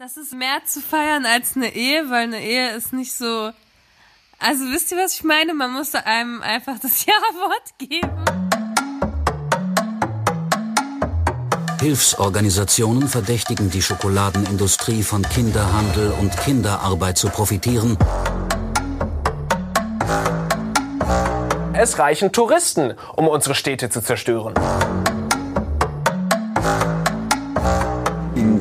Das ist mehr zu feiern als eine Ehe, weil eine Ehe ist nicht so. Also wisst ihr, was ich meine? Man muss einem einfach das Ja-Wort geben. Hilfsorganisationen verdächtigen die Schokoladenindustrie von Kinderhandel und Kinderarbeit zu profitieren. Es reichen Touristen, um unsere Städte zu zerstören.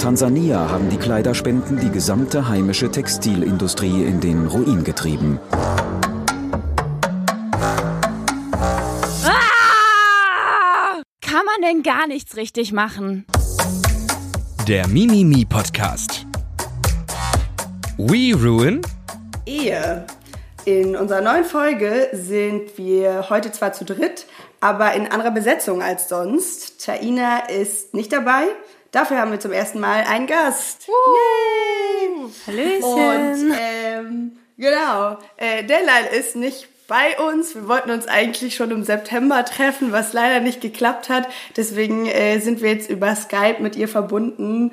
Tansania haben die Kleiderspenden die gesamte heimische Textilindustrie in den Ruin getrieben. Ah! Kann man denn gar nichts richtig machen? Der Mimimi Podcast. We ruin Ehe. In unserer neuen Folge sind wir heute zwar zu dritt, aber in anderer Besetzung als sonst. Taina ist nicht dabei. Dafür haben wir zum ersten Mal einen Gast. Uh, Yay! Hallöchen. Und ähm, genau, äh, Delal ist nicht bei uns. Wir wollten uns eigentlich schon im September treffen, was leider nicht geklappt hat. Deswegen äh, sind wir jetzt über Skype mit ihr verbunden.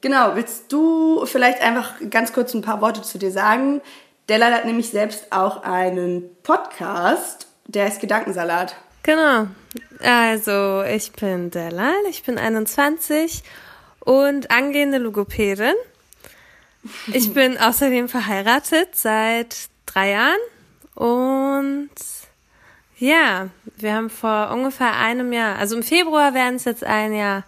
Genau, willst du vielleicht einfach ganz kurz ein paar Worte zu dir sagen? Delal hat nämlich selbst auch einen Podcast, der heißt Gedankensalat. Genau. Also, ich bin Delal, ich bin 21 und angehende Logopädin. Ich bin außerdem verheiratet seit drei Jahren und ja, wir haben vor ungefähr einem Jahr, also im Februar werden es jetzt ein Jahr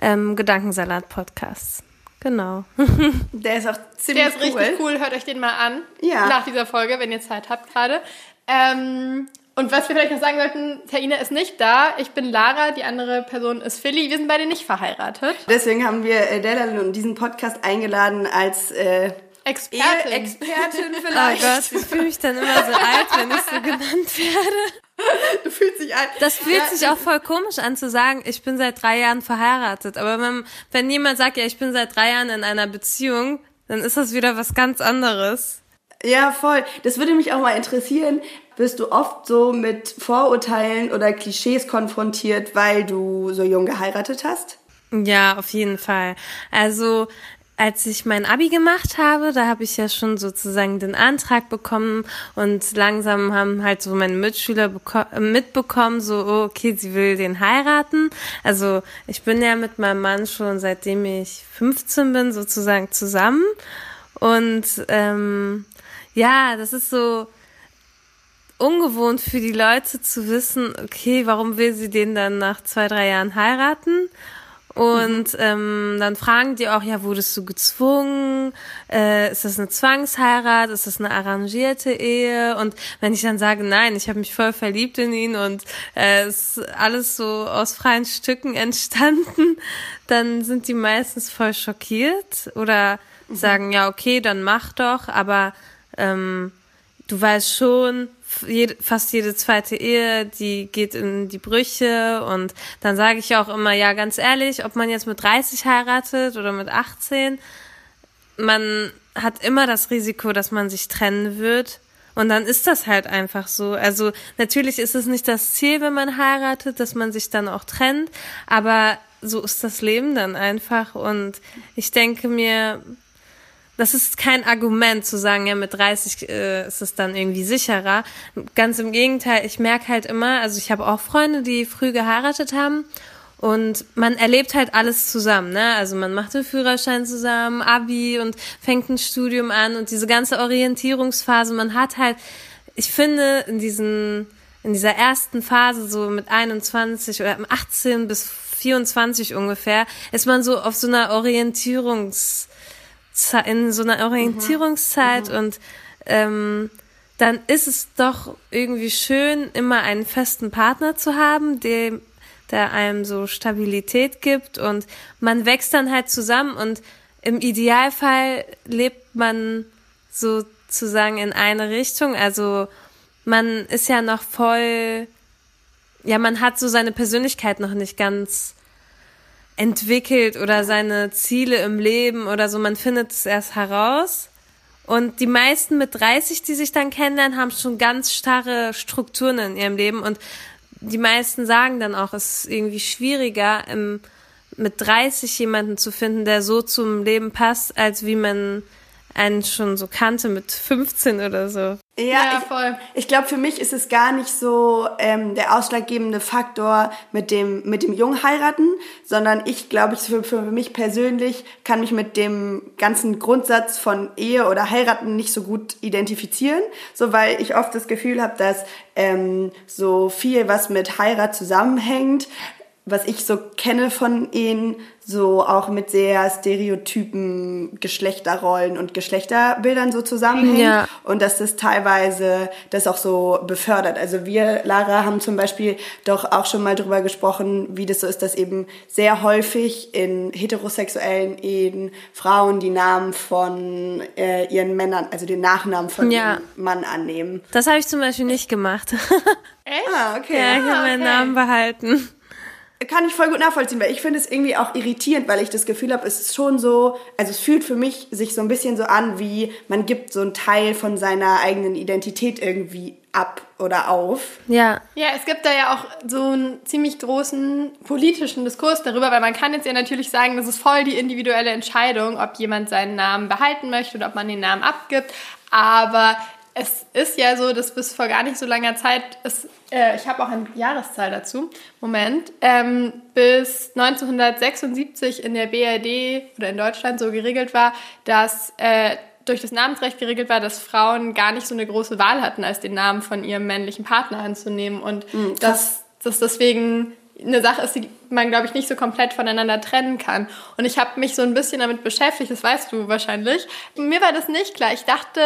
ähm, Gedankensalat-Podcasts. Genau. Der ist auch ziemlich Der ist cool. richtig cool. Hört euch den mal an. Ja. Nach dieser Folge, wenn ihr Zeit habt gerade. Ähm, und was wir vielleicht noch sagen wollten, Taina ist nicht da. Ich bin Lara, die andere Person ist Philly. Wir sind beide nicht verheiratet. Deswegen haben wir äh, Delal in diesen Podcast eingeladen als äh, Expertin. Ehe-Expertin Oh vielleicht. Gott, ich fühle mich dann immer so alt, wenn ich so genannt werde. Du fühlst dich ein. Das fühlt Ja, sich auch voll komisch an zu sagen, ich bin seit drei Jahren verheiratet. Aber wenn, wenn jemand sagt, ja, ich bin seit drei Jahren in einer Beziehung, dann ist das wieder was ganz anderes. Ja, voll. Das würde mich auch mal interessieren. Bist du oft so mit Vorurteilen oder Klischees konfrontiert, weil du so jung geheiratet hast? Ja, auf jeden Fall. Also als ich mein Abi gemacht habe, da habe ich ja schon sozusagen den Antrag bekommen und langsam haben halt so meine Mitschüler beko- mitbekommen, so oh, okay, sie will den heiraten. Also ich bin ja mit meinem Mann schon seitdem ich 15 bin sozusagen zusammen und ähm, ja, das ist so ungewohnt für die Leute zu wissen, okay, warum will sie den dann nach zwei, drei Jahren heiraten? Und ähm, dann fragen die auch, ja, wurdest du gezwungen? Äh, ist das eine Zwangsheirat? Ist das eine arrangierte Ehe? Und wenn ich dann sage, nein, ich habe mich voll verliebt in ihn und äh, es ist alles so aus freien Stücken entstanden, dann sind die meistens voll schockiert oder sagen, ja, okay, dann mach doch, aber ähm, du weißt schon, jede, fast jede zweite Ehe, die geht in die Brüche und dann sage ich auch immer, ja, ganz ehrlich, ob man jetzt mit 30 heiratet oder mit 18, man hat immer das Risiko, dass man sich trennen wird. Und dann ist das halt einfach so. Also natürlich ist es nicht das Ziel, wenn man heiratet, dass man sich dann auch trennt, aber so ist das Leben dann einfach. Und ich denke mir, das ist kein Argument zu sagen, ja, mit 30 äh, ist es dann irgendwie sicherer. Ganz im Gegenteil, ich merke halt immer, also ich habe auch Freunde, die früh geheiratet haben und man erlebt halt alles zusammen, ne? Also man macht den Führerschein zusammen, Abi und fängt ein Studium an und diese ganze Orientierungsphase, man hat halt, ich finde, in diesen, in dieser ersten Phase, so mit 21 oder 18 bis 24 ungefähr, ist man so auf so einer Orientierungs, In so einer Orientierungszeit und ähm, dann ist es doch irgendwie schön, immer einen festen Partner zu haben, dem, der einem so Stabilität gibt und man wächst dann halt zusammen und im Idealfall lebt man sozusagen in eine Richtung. Also man ist ja noch voll, ja, man hat so seine Persönlichkeit noch nicht ganz entwickelt oder seine Ziele im Leben oder so. Man findet es erst heraus. Und die meisten mit 30, die sich dann kennenlernen, haben schon ganz starre Strukturen in ihrem Leben. Und die meisten sagen dann auch, es ist irgendwie schwieriger im mit 30 jemanden zu finden, der so zum Leben passt, als wie man einen schon so kannte mit 15 oder so. Ja, Ja, ich, voll. Ich glaube, für mich ist es gar nicht so ähm, der ausschlaggebende Faktor mit dem mit dem Jungen heiraten, sondern ich glaube, ich für, für mich persönlich kann mich mit dem ganzen Grundsatz von Ehe oder heiraten nicht so gut identifizieren, so weil ich oft das Gefühl habe, dass ähm, so viel was mit Heirat zusammenhängt, was ich so kenne von Ehen, so auch mit sehr stereotypen Geschlechterrollen und Geschlechterbildern so zusammenhängt Ja. und dass das teilweise das auch so befördert. Also wir, Lara, haben zum Beispiel doch auch schon mal drüber gesprochen, wie das so ist, dass eben sehr häufig in heterosexuellen Ehen Frauen die Namen von äh, ihren Männern, also den Nachnamen von Ja. ihrem Mann annehmen. Das habe ich zum Beispiel nicht gemacht. Ah, okay. ja, ich habe meinen okay. Namen behalten. Kann ich voll gut nachvollziehen, weil ich finde es irgendwie auch irritierend, weil ich das Gefühl habe, es ist schon so, also es fühlt für mich sich so ein bisschen so an, wie man gibt so einen Teil von seiner eigenen Identität irgendwie ab oder auf. Ja. Ja, es gibt da ja auch so einen ziemlich großen politischen Diskurs darüber, weil man kann jetzt ja natürlich sagen, das ist voll die individuelle Entscheidung, ob jemand seinen Namen behalten möchte oder ob man den Namen abgibt. Aber es ist ja so, dass bis vor gar nicht so langer Zeit, es, äh, ich habe auch eine Jahreszahl dazu, Moment, ähm, bis 1976 in der BRD oder in Deutschland so geregelt war, dass äh, durch das Namensrecht geregelt war, dass Frauen gar nicht so eine große Wahl hatten, als den Namen von ihrem männlichen Partner anzunehmen und dass das deswegen eine Sache ist, die man, glaube ich, nicht so komplett voneinander trennen kann. Und ich habe mich so ein bisschen damit beschäftigt, das weißt du wahrscheinlich. Mir war das nicht klar. Ich dachte,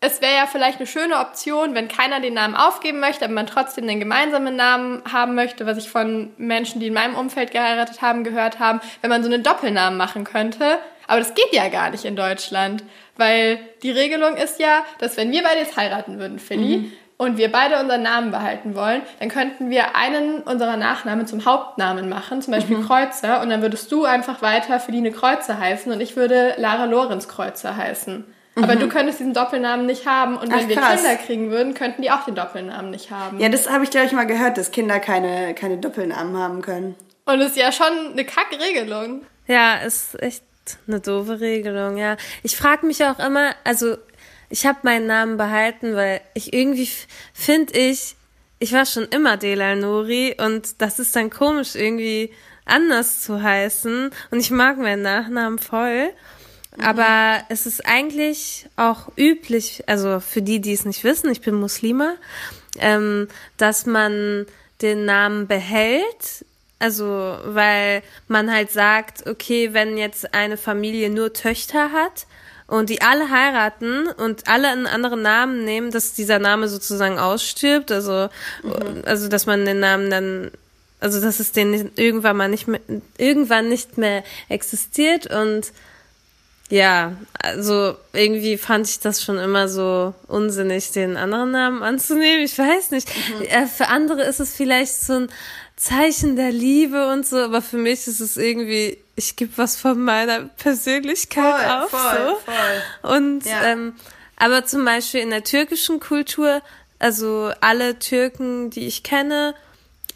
es wäre ja vielleicht eine schöne Option, wenn keiner den Namen aufgeben möchte, aber man trotzdem den gemeinsamen Namen haben möchte, was ich von Menschen, die in meinem Umfeld geheiratet haben, gehört haben, wenn man so einen Doppelnamen machen könnte. Aber das geht ja gar nicht in Deutschland, weil die Regelung ist ja, dass wenn wir beide jetzt heiraten würden, Philly, und wir beide unseren Namen behalten wollen, dann könnten wir einen unserer Nachnamen zum Hauptnamen machen, zum Beispiel Kreuzer, und dann würdest du einfach weiter Feline Kreuzer heißen und ich würde Lara Lorenz Kreuzer heißen. Aber du könntest diesen Doppelnamen nicht haben und wenn Ach, wir. Kinder kriegen würden, könnten die auch den Doppelnamen nicht haben. Ja, das habe ich, glaube ich, mal gehört, dass Kinder keine, keine Doppelnamen haben können. Und das ist ja schon eine Kackregelung. Ja, ist echt eine doofe Regelung, ja. Ich frage mich auch immer, also ich habe meinen Namen behalten, weil ich irgendwie finde ich, ich war schon immer Delal Nuri und das ist dann komisch irgendwie anders zu heißen und ich mag meinen Nachnamen voll. Aber es ist eigentlich auch üblich, also für die, die es nicht wissen, ich bin Muslima, ähm, dass man den Namen behält, also, weil man halt sagt, okay, wenn jetzt eine Familie nur Töchter hat und die alle heiraten und alle einen anderen Namen nehmen, dass dieser Name sozusagen ausstirbt, also, also, dass man den Namen dann, also, dass es den irgendwann mal nicht mehr, irgendwann nicht mehr existiert und, ja, also irgendwie fand ich das schon immer so unsinnig, den anderen Namen anzunehmen. Ich weiß nicht. Äh, Für andere ist es vielleicht so ein Zeichen der Liebe und so, aber für mich ist es irgendwie, ich gebe was von meiner Persönlichkeit Voll, auf. voll, so. voll. Und Ja. ähm, aber zum Beispiel in der türkischen Kultur, also alle Türken, die ich kenne,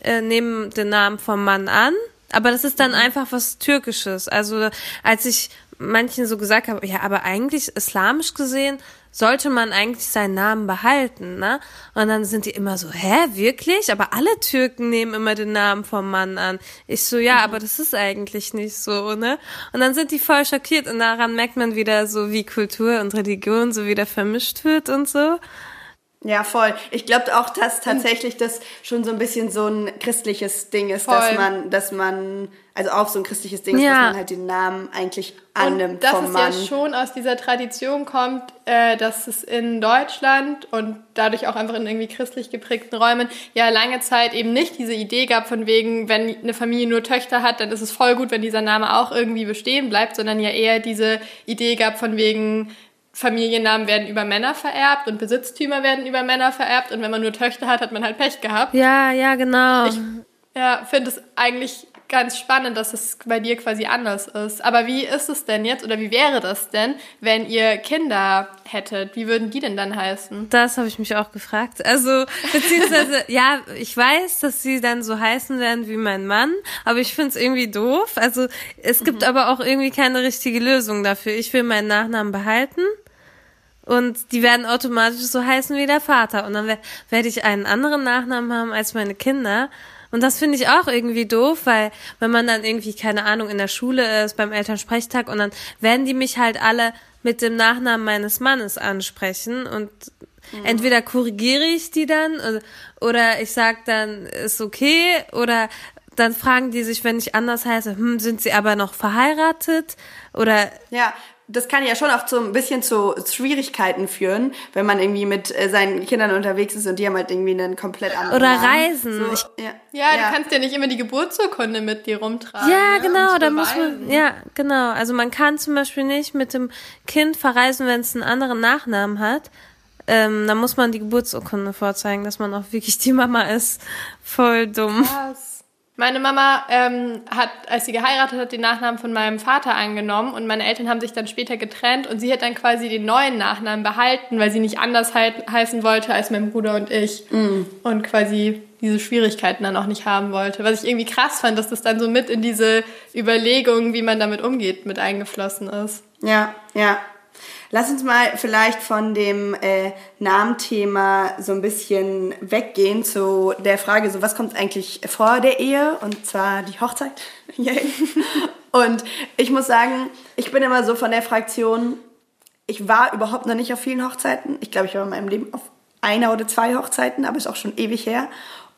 äh, nehmen den Namen vom Mann an, aber das ist dann Mhm. einfach was Türkisches. Also als ich manchen so gesagt habe, ja, aber eigentlich islamisch gesehen sollte man eigentlich seinen Namen behalten, ne? Und dann sind die immer so, hä, wirklich? Aber alle Türken nehmen immer den Namen vom Mann an. Ich so, ja, aber das ist eigentlich nicht so, ne? Und dann sind die voll schockiert und daran merkt man wieder so, wie Kultur und Religion so wieder vermischt wird und so. Ja, voll. Ich glaube auch, dass tatsächlich das schon so ein bisschen so ein christliches Ding ist, dass Voll. man, dass man, also auch so ein christliches Ding ist, Ja. dass man halt den Namen eigentlich annimmt und dass vom es Mann. ja schon aus dieser Tradition kommt, äh, dass es in Deutschland und dadurch auch einfach in irgendwie christlich geprägten Räumen ja lange Zeit eben nicht diese Idee gab von wegen, wenn eine Familie nur Töchter hat, dann ist es voll gut, wenn dieser Name auch irgendwie bestehen bleibt, sondern ja eher diese Idee gab von wegen, Familiennamen werden über Männer vererbt und Besitztümer werden über Männer vererbt und wenn man nur Töchter hat, hat man halt Pech gehabt. Ja, ja, genau. Ich ja, finde es eigentlich ganz spannend, dass es bei dir quasi anders ist. Aber wie ist es denn jetzt oder wie wäre das denn, wenn ihr Kinder hättet? Wie würden die denn dann heißen? Das habe ich mich auch gefragt. Also, beziehungsweise, ja, ich weiß, dass sie dann so heißen werden wie mein Mann, aber ich finde es irgendwie doof. Also, es gibt mhm. aber auch irgendwie keine richtige Lösung dafür. Ich will meinen Nachnamen behalten. Und die werden automatisch so heißen wie der Vater. Und dann werde ich einen anderen Nachnamen haben als meine Kinder. Und das finde ich auch irgendwie doof, weil wenn man dann irgendwie, keine Ahnung, in der Schule ist, beim Elternsprechtag und dann werden die mich halt alle mit dem Nachnamen meines Mannes ansprechen und mhm. entweder korrigiere ich die dann oder, oder ich sag dann, ist okay oder dann fragen die sich, wenn ich anders heiße, hm, sind sie aber noch verheiratet oder ja, das kann ja schon auch so ein bisschen zu Schwierigkeiten führen, wenn man irgendwie mit äh, seinen Kindern unterwegs ist und die haben halt irgendwie einen komplett anderen Oder Namen. Reisen. So, ich, ja. Ja, ja. du kannst ja nicht immer die Geburtsurkunde mit dir rumtragen. Ja, ne, genau, da muss man, ja, genau. Also man kann zum Beispiel nicht mit dem Kind verreisen, wenn es einen anderen Nachnamen hat. Ähm, dann muss man die Geburtsurkunde vorzeigen, dass man auch wirklich die Mama ist. Voll dumm. Krass. Meine Mama ähm, hat, als sie geheiratet hat, den Nachnamen von meinem Vater angenommen und meine Eltern haben sich dann später getrennt und sie hat dann quasi den neuen Nachnamen behalten, weil sie nicht anders he heißen wollte als mein Bruder und ich mm. und quasi diese Schwierigkeiten dann auch nicht haben wollte. Was ich irgendwie krass fand, dass das dann so mit in diese Überlegung, wie man damit umgeht, mit eingeflossen ist. Ja, ja. Lass uns mal vielleicht von dem äh, Namenthema so ein bisschen weggehen zu der Frage, so was kommt eigentlich vor der Ehe und zwar die Hochzeit. und ich muss sagen, ich bin immer so von der Fraktion, ich war überhaupt noch nicht auf vielen Hochzeiten. Ich glaube, ich war in meinem Leben auf einer oder zwei Hochzeiten, aber ist auch schon ewig her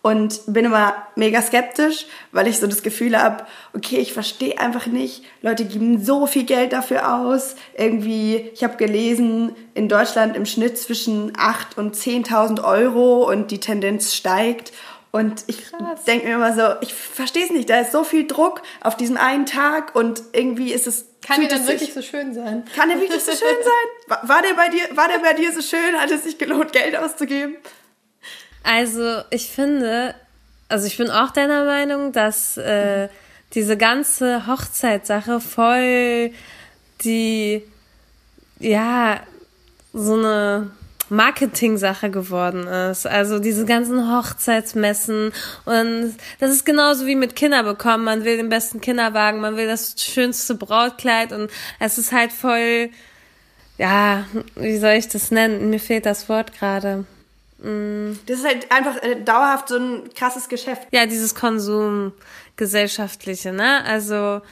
und bin immer mega skeptisch, weil ich so das Gefühl habe, okay, ich verstehe einfach nicht, Leute geben so viel Geld dafür aus. Irgendwie, ich habe gelesen, in Deutschland im Schnitt zwischen 8 und 10.000 Euro und die Tendenz steigt. Und ich denke mir immer so, ich verstehe es nicht, da ist so viel Druck auf diesen einen Tag und irgendwie ist es kann der dann wirklich so schön sein? Kann der wirklich so schön sein? War, war, der bei dir, war der bei dir so schön? Hat es sich gelohnt, Geld auszugeben? Also ich finde, also ich bin auch deiner Meinung, dass äh, diese ganze Hochzeitssache voll die, ja, so eine Marketing-Sache geworden ist. Also diese ganzen Hochzeitsmessen und das ist genauso wie mit Kinder bekommen. Man will den besten Kinderwagen, man will das schönste Brautkleid und es ist halt voll, ja, wie soll ich das nennen? Mir fehlt das Wort gerade. Das ist halt einfach äh, dauerhaft so ein krasses Geschäft. Ja, dieses Konsumgesellschaftliche, ne? Also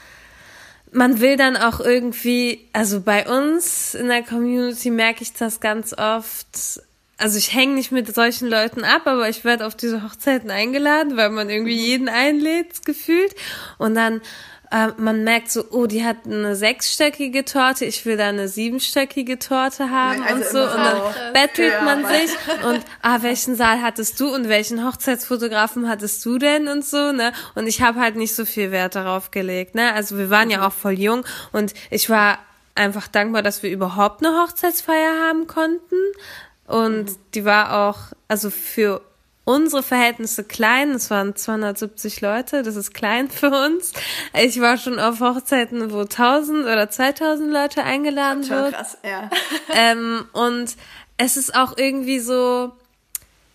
man will dann auch irgendwie, also bei uns in der Community merke ich das ganz oft. Also ich hänge nicht mit solchen Leuten ab, aber ich werde auf diese Hochzeiten eingeladen, weil man irgendwie jeden einlädt, gefühlt. Und dann äh, man merkt so, oh, die hat eine sechsstöckige Torte, ich will da eine siebenstöckige Torte haben also und so. Und dann bettelt ja, man sich und ah, welchen Saal hattest du und welchen Hochzeitsfotografen hattest du denn und so, ne? Und ich habe halt nicht so viel Wert darauf gelegt, ne? Also wir waren ja mhm. auch voll jung und ich war einfach dankbar, dass wir überhaupt eine Hochzeitsfeier haben konnten. Und mhm. die war auch, also für unsere Verhältnisse klein. Es waren 270 Leute, das ist klein für uns. Ich war schon auf Hochzeiten, wo 1000 oder 2000 Leute eingeladen wurden. Krass, ja. Ähm, und es ist auch irgendwie so,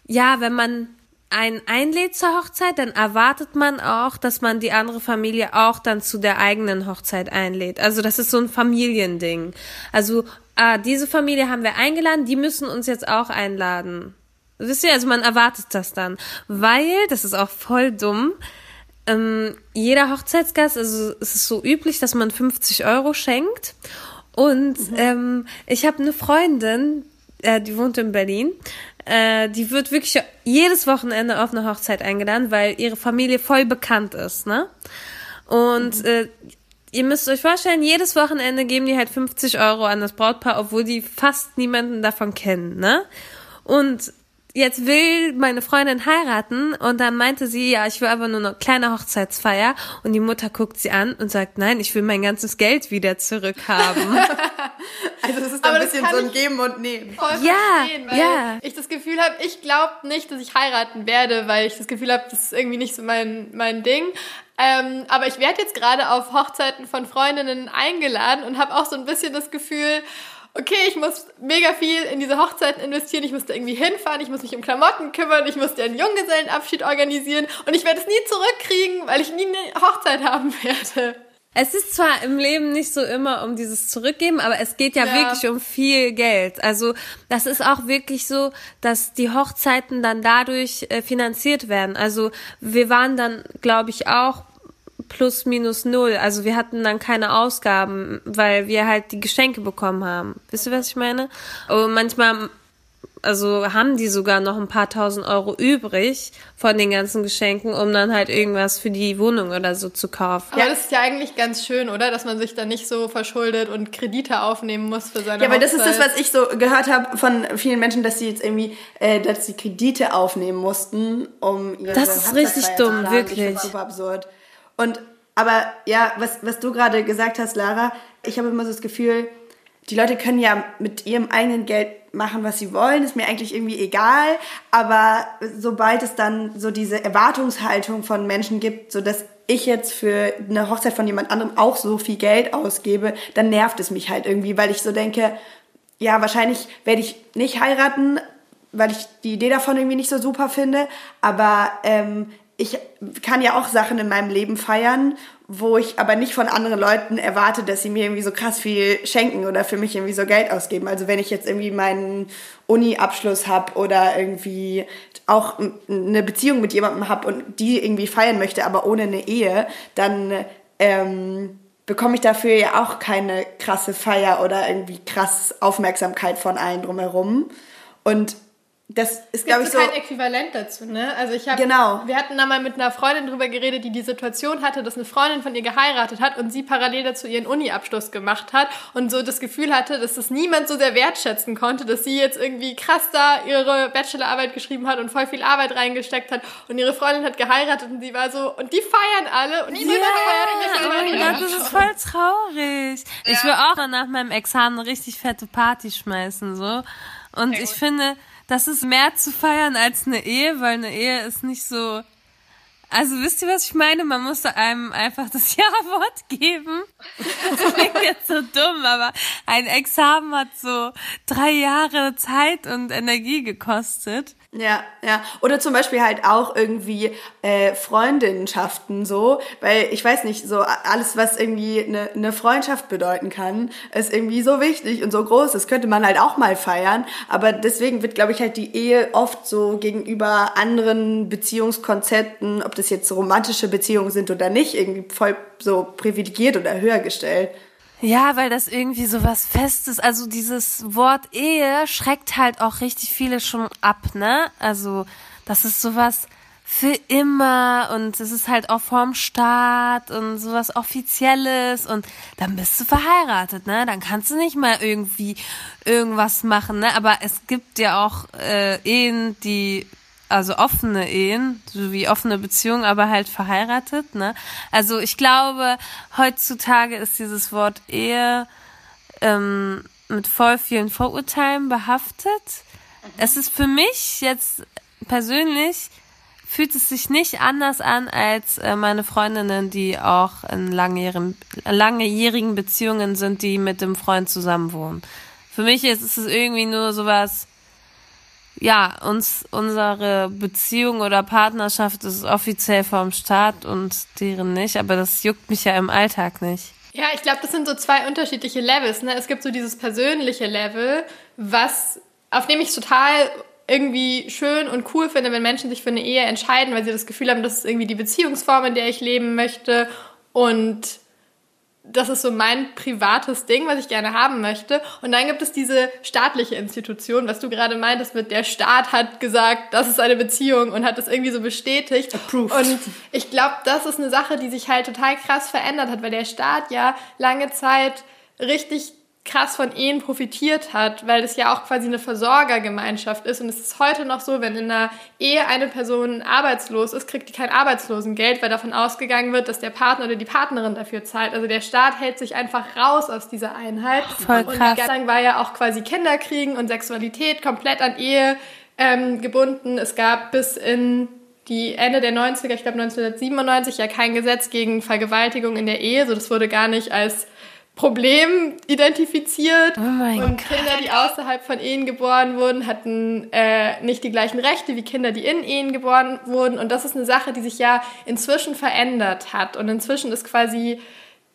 ja, wenn man einen einlädt zur Hochzeit, dann erwartet man auch, dass man die andere Familie auch dann zu der eigenen Hochzeit einlädt. Also das ist so ein Familiending. Also ah, diese Familie haben wir eingeladen, die müssen uns jetzt auch einladen. Wisst ihr, also man erwartet das dann. Weil, das ist auch voll dumm, ähm, jeder Hochzeitsgast, also es ist so üblich, dass man 50 Euro schenkt. Und mhm. ähm, ich habe eine Freundin, äh, die wohnt in Berlin, äh, die wird wirklich jedes Wochenende auf eine Hochzeit eingeladen, weil ihre Familie voll bekannt ist, ne? Und mhm. äh, ihr müsst euch vorstellen, jedes Wochenende geben die halt 50 Euro an das Brautpaar, obwohl die fast niemanden davon kennen, ne? Und jetzt will meine Freundin heiraten und dann meinte sie, ja, ich will aber nur eine kleine Hochzeitsfeier und die Mutter guckt sie an und sagt, nein, ich will mein ganzes Geld wieder zurückhaben. also es ist ein bisschen so ein Geben und Nehmen. Ja, ja. Ich das Gefühl habe, ich glaube nicht, dass ich heiraten werde, weil ich das Gefühl habe, das ist irgendwie nicht so mein, mein Ding. Ähm, aber ich werde jetzt gerade auf Hochzeiten von Freundinnen eingeladen und habe auch so ein bisschen das Gefühl, okay, ich muss mega viel in diese Hochzeiten investieren, ich musste irgendwie hinfahren, ich muss mich um Klamotten kümmern, ich musste einen Junggesellenabschied organisieren und ich werde es nie zurückkriegen, weil ich nie eine Hochzeit haben werde. Es ist zwar im Leben nicht so immer um dieses Zurückgeben, aber es geht ja, ja, wirklich um viel Geld. Also das ist auch wirklich so, dass die Hochzeiten dann dadurch äh, finanziert werden. Also wir waren dann, glaube ich, auch plus minus null. Also wir hatten dann keine Ausgaben, weil wir halt die Geschenke bekommen haben. Wisst ihr, was ich meine? Und manchmal, also haben die sogar noch ein paar tausend Euro übrig von den ganzen Geschenken, um dann halt irgendwas für die Wohnung oder so zu kaufen. Aber ja. das ist ja eigentlich ganz schön, oder? Dass man sich dann nicht so verschuldet und Kredite aufnehmen muss für seine Ja, aber das ist das, was ich so gehört habe von vielen Menschen, dass sie jetzt irgendwie, äh, dass sie Kredite aufnehmen mussten, um ihre Das ist richtig dumm, wirklich. Das ist super absurd. Und aber ja, was, was du gerade gesagt hast, Lara, ich habe immer so das Gefühl, die Leute können ja mit ihrem eigenen Geld machen, was sie wollen, ist mir eigentlich irgendwie egal. Aber sobald es dann so diese Erwartungshaltung von Menschen gibt, so dass ich jetzt für eine Hochzeit von jemand anderem auch so viel Geld ausgebe, dann nervt es mich halt irgendwie, weil ich so denke, ja, wahrscheinlich werde ich nicht heiraten, weil ich die Idee davon irgendwie nicht so super finde. Aber ähm, ich kann ja auch Sachen in meinem Leben feiern, wo ich aber nicht von anderen Leuten erwarte, dass sie mir irgendwie so krass viel schenken oder für mich irgendwie so Geld ausgeben. Also wenn ich jetzt irgendwie meinen Uni-Abschluss habe oder irgendwie auch eine Beziehung mit jemandem habe und die irgendwie feiern möchte, aber ohne eine Ehe, dann ähm, bekomme ich dafür ja auch keine krasse Feier oder irgendwie krass Aufmerksamkeit von allen drumherum. Und das ist, glaube ich, so. kein Äquivalent dazu, ne? Also ich habe, genau. wir hatten da mal mit einer Freundin drüber geredet, die die Situation hatte, dass eine Freundin von ihr geheiratet hat und sie parallel dazu ihren Uni-Abschluss gemacht hat und so das Gefühl hatte, dass das niemand so sehr wertschätzen konnte, dass sie jetzt irgendwie krass da ihre Bachelorarbeit geschrieben hat und voll viel Arbeit reingesteckt hat und ihre Freundin hat geheiratet und sie war so und die feiern alle und niemand yeah, feiert mich. Oh Gott, das ist voll traurig. Ja. Ich will auch nach meinem Examen eine richtig fette Party schmeißen so und okay, ich finde das ist mehr zu feiern als eine Ehe, weil eine Ehe ist nicht so. Also wisst ihr, was ich meine? Man muss einem einfach das Ja-Wort geben. Das klingt jetzt so dumm, aber ein Examen hat so drei Jahre Zeit und Energie gekostet. Ja, ja. Oder zum Beispiel halt auch irgendwie äh, Freundinnenschaften so, weil ich weiß nicht, so alles, was irgendwie eine, eine Freundschaft bedeuten kann, ist irgendwie so wichtig und so groß. Das könnte man halt auch mal feiern. Aber deswegen wird, glaube ich, halt die Ehe oft so gegenüber anderen Beziehungskonzepten, ob das jetzt romantische Beziehungen sind oder nicht, irgendwie voll so privilegiert oder höher gestellt. Ja, weil das irgendwie so was Festes, also dieses Wort Ehe schreckt halt auch richtig viele schon ab, ne? Also, das ist sowas für immer und es ist halt auch vorm Staat und sowas Offizielles und dann bist du verheiratet, ne? Dann kannst du nicht mal irgendwie irgendwas machen, ne? Aber es gibt ja auch äh, Ehen, die also offene Ehen, so wie offene Beziehungen, aber halt verheiratet, ne? Also ich glaube, heutzutage ist dieses Wort Ehe ähm, mit voll vielen Vorurteilen behaftet. Mhm. Es ist für mich jetzt persönlich fühlt es sich nicht anders an als äh, meine Freundinnen, die auch in langjährigen, langjährigen Beziehungen sind, die mit dem Freund zusammenwohnen. Für mich ist es irgendwie nur sowas, ja, uns, unsere Beziehung oder Partnerschaft ist offiziell vom Staat und deren nicht, aber das juckt mich ja im Alltag nicht. Ja, ich glaube, das sind so zwei unterschiedliche Levels. Ne? Es gibt so dieses persönliche Level, was, auf dem ich total irgendwie schön und cool finde, wenn Menschen sich für eine Ehe entscheiden, weil sie das Gefühl haben, das ist irgendwie die Beziehungsform, in der ich leben möchte und das ist so mein privates Ding, was ich gerne haben möchte. Und dann gibt es diese staatliche Institution, was du gerade meintest, mit der Staat hat gesagt, das ist eine Beziehung und hat das irgendwie so bestätigt. Approved. Und ich glaube, das ist eine Sache, die sich halt total krass verändert hat, weil der Staat ja lange Zeit richtig krass von Ehen profitiert hat, weil es ja auch quasi eine Versorgergemeinschaft ist. Und es ist heute noch so, wenn in einer Ehe eine Person arbeitslos ist, kriegt die kein Arbeitslosengeld, weil davon ausgegangen wird, dass der Partner oder die Partnerin dafür zahlt. Also der Staat hält sich einfach raus aus dieser Einheit. Voll krass. Und dann war ja auch quasi Kinderkriegen und Sexualität komplett an Ehe ähm, gebunden. Es gab bis in die Ende der 90er, ich glaube 1997, ja kein Gesetz gegen Vergewaltigung in der Ehe. So, das wurde gar nicht als Problem identifiziert. Oh mein und Gott. Kinder, die außerhalb von Ehen geboren wurden, hatten äh, nicht die gleichen Rechte wie Kinder, die in Ehen geboren wurden. Und das ist eine Sache, die sich ja inzwischen verändert hat. Und inzwischen ist quasi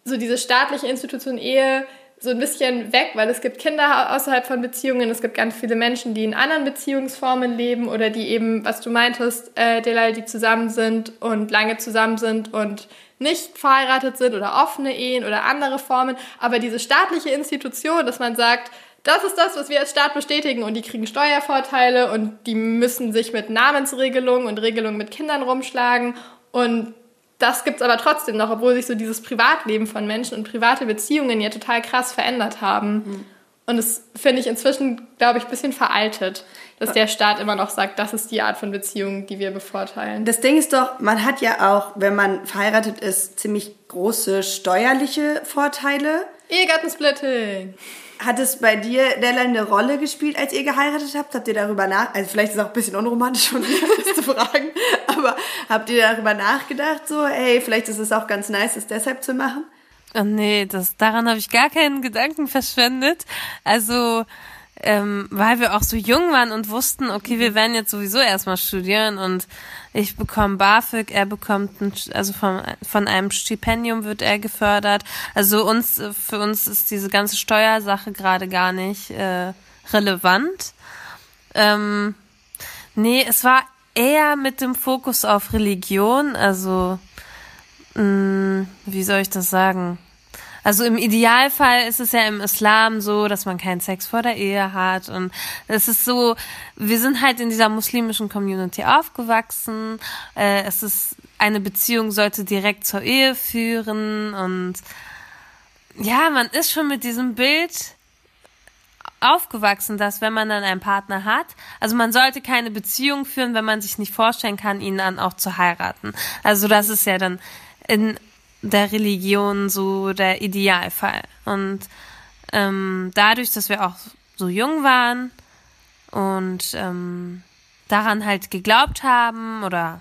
so diese staatliche Institution Ehe so ein bisschen weg, weil es gibt Kinder außerhalb von Beziehungen, es gibt ganz viele Menschen, die in anderen Beziehungsformen leben oder die eben, was du meintest, äh, Delal, die zusammen sind und lange zusammen sind und nicht verheiratet sind oder offene Ehen oder andere Formen. Aber diese staatliche Institution, dass man sagt, das ist das, was wir als Staat bestätigen und die kriegen Steuervorteile und die müssen sich mit Namensregelungen und Regelungen mit Kindern rumschlagen und das gibt's aber trotzdem noch, obwohl sich so dieses Privatleben von Menschen und private Beziehungen ja total krass verändert haben. Und das finde ich inzwischen, glaube ich, ein bisschen veraltet, dass der Staat immer noch sagt, das ist die Art von Beziehung, die wir bevorteilen. Das Ding ist doch, man hat ja auch, wenn man verheiratet ist, ziemlich große steuerliche Vorteile. Ehegattensplitting. Hat es bei dir derlei eine Rolle gespielt, als ihr geheiratet habt? Habt ihr darüber nach, also vielleicht ist es auch ein bisschen unromantisch von mir, das zu fragen, aber habt ihr darüber nachgedacht, so, hey, vielleicht ist es auch ganz nice, es deshalb zu machen? Oh nee, das, daran habe ich gar keinen Gedanken verschwendet. Also, ähm, weil wir auch so jung waren und wussten, okay, wir werden jetzt sowieso erstmal studieren und ich bekomme BAföG, er bekommt, ein, also von, von einem Stipendium wird er gefördert. Also uns, für uns ist diese ganze Steuersache gerade gar nicht äh, relevant. Ähm, nee, es war eher mit dem Fokus auf Religion, also mh, wie soll ich das sagen? Also im Idealfall ist es ja im Islam so, dass man keinen Sex vor der Ehe hat und es ist so, wir sind halt in dieser muslimischen Community aufgewachsen. Äh, es ist eine Beziehung sollte direkt zur Ehe führen und ja, man ist schon mit diesem Bild aufgewachsen, dass wenn man dann einen Partner hat, also man sollte keine Beziehung führen, wenn man sich nicht vorstellen kann, ihn dann auch zu heiraten. Also das ist ja dann in der Religion so der Idealfall. Und ähm, dadurch, dass wir auch so jung waren und ähm, daran halt geglaubt haben oder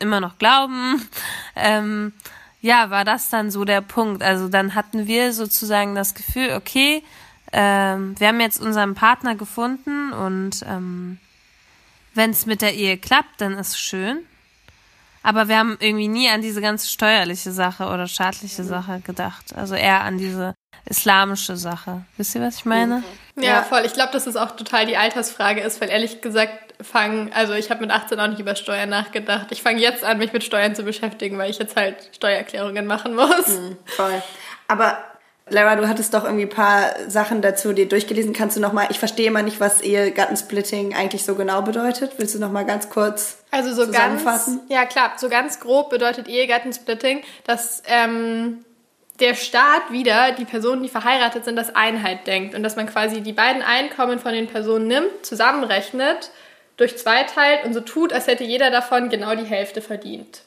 immer noch glauben, ähm, ja, war das dann so der Punkt. Also dann hatten wir sozusagen das Gefühl, okay, ähm, wir haben jetzt unseren Partner gefunden und ähm, wenn es mit der Ehe klappt, dann ist schön. Aber wir haben irgendwie nie an diese ganze steuerliche Sache oder staatliche Sache gedacht. Also eher an diese islamische Sache. Wisst ihr, was ich meine? Ja, Ja. voll. Ich glaube, dass es auch total die Altersfrage ist, weil ehrlich gesagt fangen, also ich habe mit 18 auch nicht über Steuern nachgedacht. Ich fange jetzt an, mich mit Steuern zu beschäftigen, weil ich jetzt halt Steuererklärungen machen muss. Voll. Aber Lara, du hattest doch irgendwie ein paar Sachen dazu dir durchgelesen. Kannst du noch mal, ich verstehe mal nicht, was Ehegattensplitting eigentlich so genau bedeutet. Willst du noch mal ganz kurz Also so ganz, zusammenfassen? ja klar, so ganz grob bedeutet Ehegattensplitting, dass ähm, der Staat wieder die Personen, die verheiratet sind, als Einheit denkt und dass man quasi die beiden Einkommen von den Personen nimmt, zusammenrechnet, durch zwei teilt und so tut, als hätte jeder davon genau die Hälfte verdient.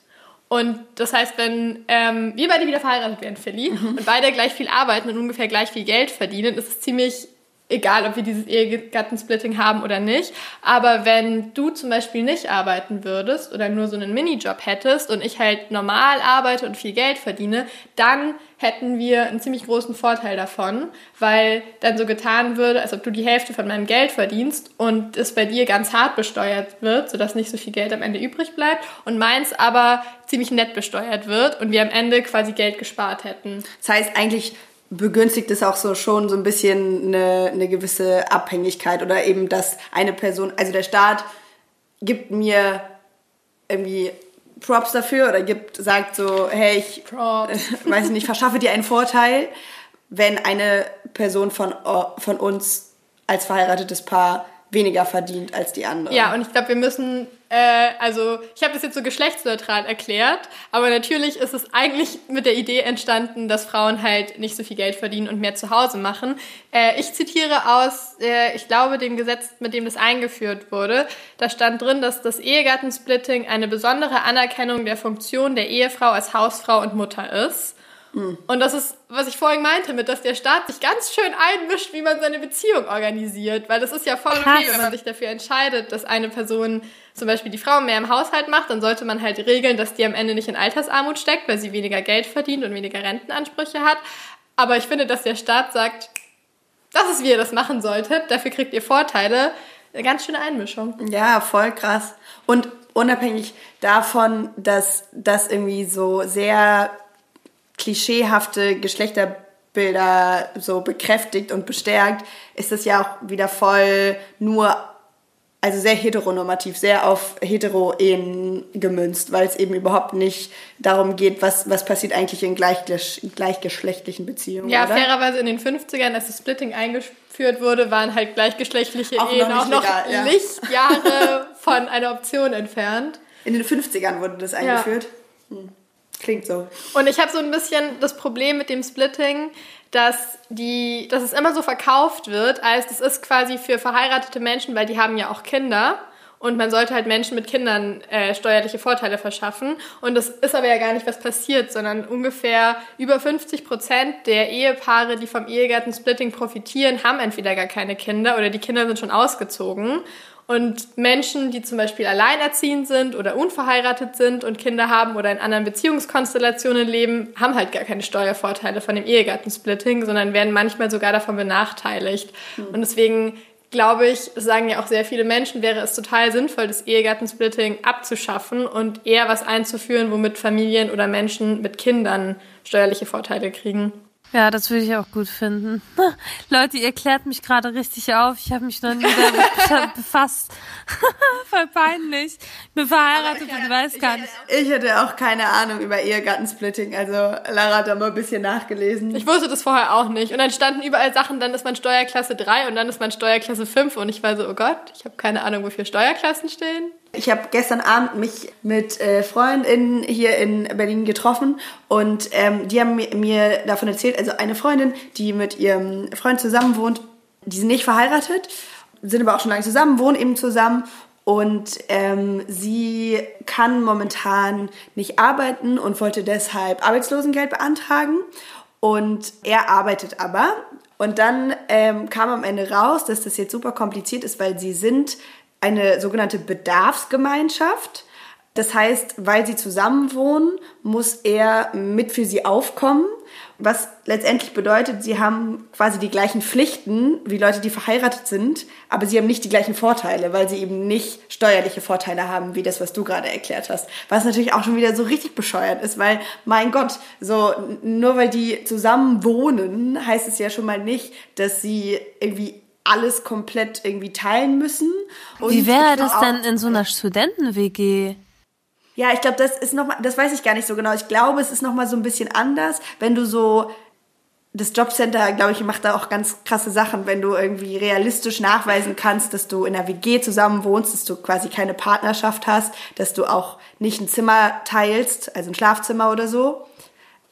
Und das heißt, wenn ähm, wir beide wieder verheiratet wären, Philly, und beide gleich viel arbeiten und ungefähr gleich viel Geld verdienen, ist es ziemlich egal, ob wir dieses Ehegattensplitting haben oder nicht. Aber wenn du zum Beispiel nicht arbeiten würdest oder nur so einen Minijob hättest und ich halt normal arbeite und viel Geld verdiene, dann hätten wir einen ziemlich großen Vorteil davon, weil dann so getan würde, als ob du die Hälfte von meinem Geld verdienst und es bei dir ganz hart besteuert wird, sodass nicht so viel Geld am Ende übrig bleibt und meins aber ziemlich nett besteuert wird und wir am Ende quasi Geld gespart hätten. Das heißt, eigentlich begünstigt es auch so schon so ein bisschen eine, eine gewisse Abhängigkeit oder eben, dass eine Person, also der Staat gibt mir irgendwie Props dafür oder gibt, sagt so, hey, ich Props. weiß nicht, verschaffe dir einen Vorteil, wenn eine Person von, von uns als verheiratetes Paar weniger verdient als die andere. Ja, und ich glaube, wir müssen, äh, also ich habe das jetzt so geschlechtsneutral erklärt, aber natürlich ist es eigentlich mit der Idee entstanden, dass Frauen halt nicht so viel Geld verdienen und mehr zu Hause machen. Äh, ich zitiere aus, äh, ich glaube, dem Gesetz, mit dem das eingeführt wurde. Da stand drin, dass das Ehegattensplitting eine besondere Anerkennung der Funktion der Ehefrau als Hausfrau und Mutter ist. Und das ist, was ich vorhin meinte, mit, dass der Staat sich ganz schön einmischt, wie man seine Beziehung organisiert. Weil das ist ja voll okay, wenn man sich dafür entscheidet, dass eine Person zum Beispiel die Frau mehr im Haushalt macht, dann sollte man halt regeln, dass die am Ende nicht in Altersarmut steckt, weil sie weniger Geld verdient und weniger Rentenansprüche hat. Aber ich finde, dass der Staat sagt, das ist, wie ihr das machen solltet, dafür kriegt ihr Vorteile. Eine ganz schöne Einmischung. Ja, voll krass. Und unabhängig davon, dass das irgendwie so sehr klischeehafte Geschlechterbilder so bekräftigt und bestärkt, ist es ja auch wieder voll nur, also sehr heteronormativ, sehr auf Hetero-Ehen gemünzt, weil es eben überhaupt nicht darum geht, was, was passiert eigentlich in gleichgesch gleichgeschlechtlichen Beziehungen. Ja, oder? fairerweise in den 50ern, als das Splitting eingeführt wurde, waren halt gleichgeschlechtliche Auch noch Ehen nicht auch noch legal, ja. Lichtjahre von einer Option entfernt. In den 50ern wurde das eingeführt. Hm. Klingt so. Und ich habe so ein bisschen das Problem mit dem Splitting, dass, die, dass es immer so verkauft wird, als das ist quasi für verheiratete Menschen, weil die haben ja auch Kinder. Und man sollte halt Menschen mit Kindern äh, steuerliche Vorteile verschaffen. Und das ist aber ja gar nicht, was passiert, sondern ungefähr über 50 Prozent der Ehepaare, die vom Ehegattensplitting profitieren, haben entweder gar keine Kinder oder die Kinder sind schon ausgezogen. Und Menschen, die zum Beispiel alleinerziehend sind oder unverheiratet sind und Kinder haben oder in anderen Beziehungskonstellationen leben, haben halt gar keine Steuervorteile von dem Ehegattensplitting, sondern werden manchmal sogar davon benachteiligt. Und deswegen glaube ich, sagen ja auch sehr viele Menschen, wäre es total sinnvoll, das Ehegattensplitting abzuschaffen und eher was einzuführen, womit Familien oder Menschen mit Kindern steuerliche Vorteile kriegen. Ja, das würde ich auch gut finden. Leute, ihr klärt mich gerade richtig auf. Ich habe mich noch nie damit befasst. Voll peinlich. Ich bin verheiratet und weiß gar nicht. Ich hätte auch keine Ahnung über Ehegattensplitting. Also Lara hat da mal ein bisschen nachgelesen. Ich wusste das vorher auch nicht. Und dann standen überall Sachen, dann ist man Steuerklasse 3 und dann ist man Steuerklasse 5. Und ich war so, oh Gott, ich habe keine Ahnung, wofür Steuerklassen stehen. Ich habe gestern Abend mich mit äh, Freundinnen hier in Berlin getroffen und ähm, die haben mir, mir davon erzählt, also eine Freundin, die mit ihrem Freund zusammen wohnt, die sind nicht verheiratet, sind aber auch schon lange zusammen, wohnen eben zusammen und ähm, sie kann momentan nicht arbeiten und wollte deshalb Arbeitslosengeld beantragen und er arbeitet aber. Und dann ähm, kam am Ende raus, dass das jetzt super kompliziert ist, weil sie sind eine sogenannte Bedarfsgemeinschaft. Das heißt, weil sie zusammen wohnen, muss er mit für sie aufkommen, was letztendlich bedeutet, sie haben quasi die gleichen Pflichten wie Leute, die verheiratet sind, aber sie haben nicht die gleichen Vorteile, weil sie eben nicht steuerliche Vorteile haben, wie das, was du gerade erklärt hast. Was natürlich auch schon wieder so richtig bescheuert ist, weil, mein Gott, so, nur weil die zusammen wohnen, heißt es ja schon mal nicht, dass sie irgendwie alles komplett irgendwie teilen müssen. Und Wie wäre das denn in so einer Studenten-WG? Ja, ich glaube, das ist noch mal, das weiß ich gar nicht so genau. Ich glaube, es ist noch mal so ein bisschen anders, wenn du so das Jobcenter, glaube ich, macht da auch ganz krasse Sachen, wenn du irgendwie realistisch nachweisen kannst, dass du in einer WG zusammen wohnst, dass du quasi keine Partnerschaft hast, dass du auch nicht ein Zimmer teilst, also ein Schlafzimmer oder so.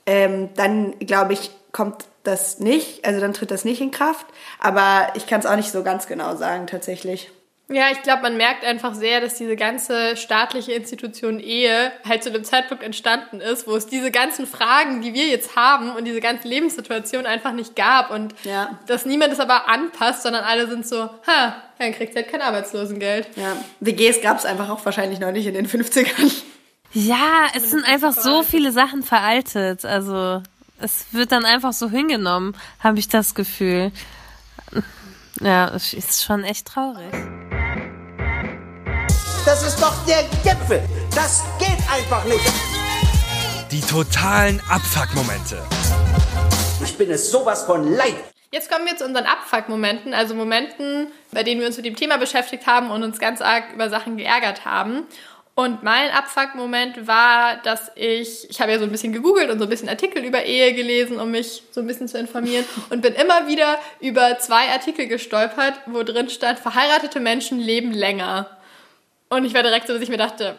Ähm, dann glaube ich, kommt das nicht, also dann tritt das nicht in Kraft. Aber ich kann es auch nicht so ganz genau sagen, tatsächlich. Ja, ich glaube, man merkt einfach sehr, dass diese ganze staatliche Institution Ehe halt zu dem Zeitpunkt entstanden ist, wo es diese ganzen Fragen, die wir jetzt haben und diese ganze Lebenssituation einfach nicht gab und Ja. dass niemand es aber anpasst, sondern alle sind so, ha, dann kriegt halt kein Arbeitslosengeld. Ja. WGs gab es einfach auch wahrscheinlich noch nicht in den 50ern. Ja, es sind einfach so viele Sachen veraltet. Also es wird dann einfach so hingenommen, habe ich das Gefühl. Ja, es ist schon echt traurig. Das ist doch der Gipfel. Das geht einfach nicht. Die totalen Abfuck-Momente. Ich bin es sowas von leid. Jetzt kommen wir zu unseren Abfuck-Momenten, also Momenten, bei denen wir uns mit dem Thema beschäftigt haben und uns ganz arg über Sachen geärgert haben. Und mein Abfuck-Moment war, dass ich, ich habe ja so ein bisschen gegoogelt und so ein bisschen Artikel über Ehe gelesen, um mich so ein bisschen zu informieren und bin immer wieder über zwei Artikel gestolpert, wo drin stand, verheiratete Menschen leben länger. Und ich war direkt so, dass ich mir dachte,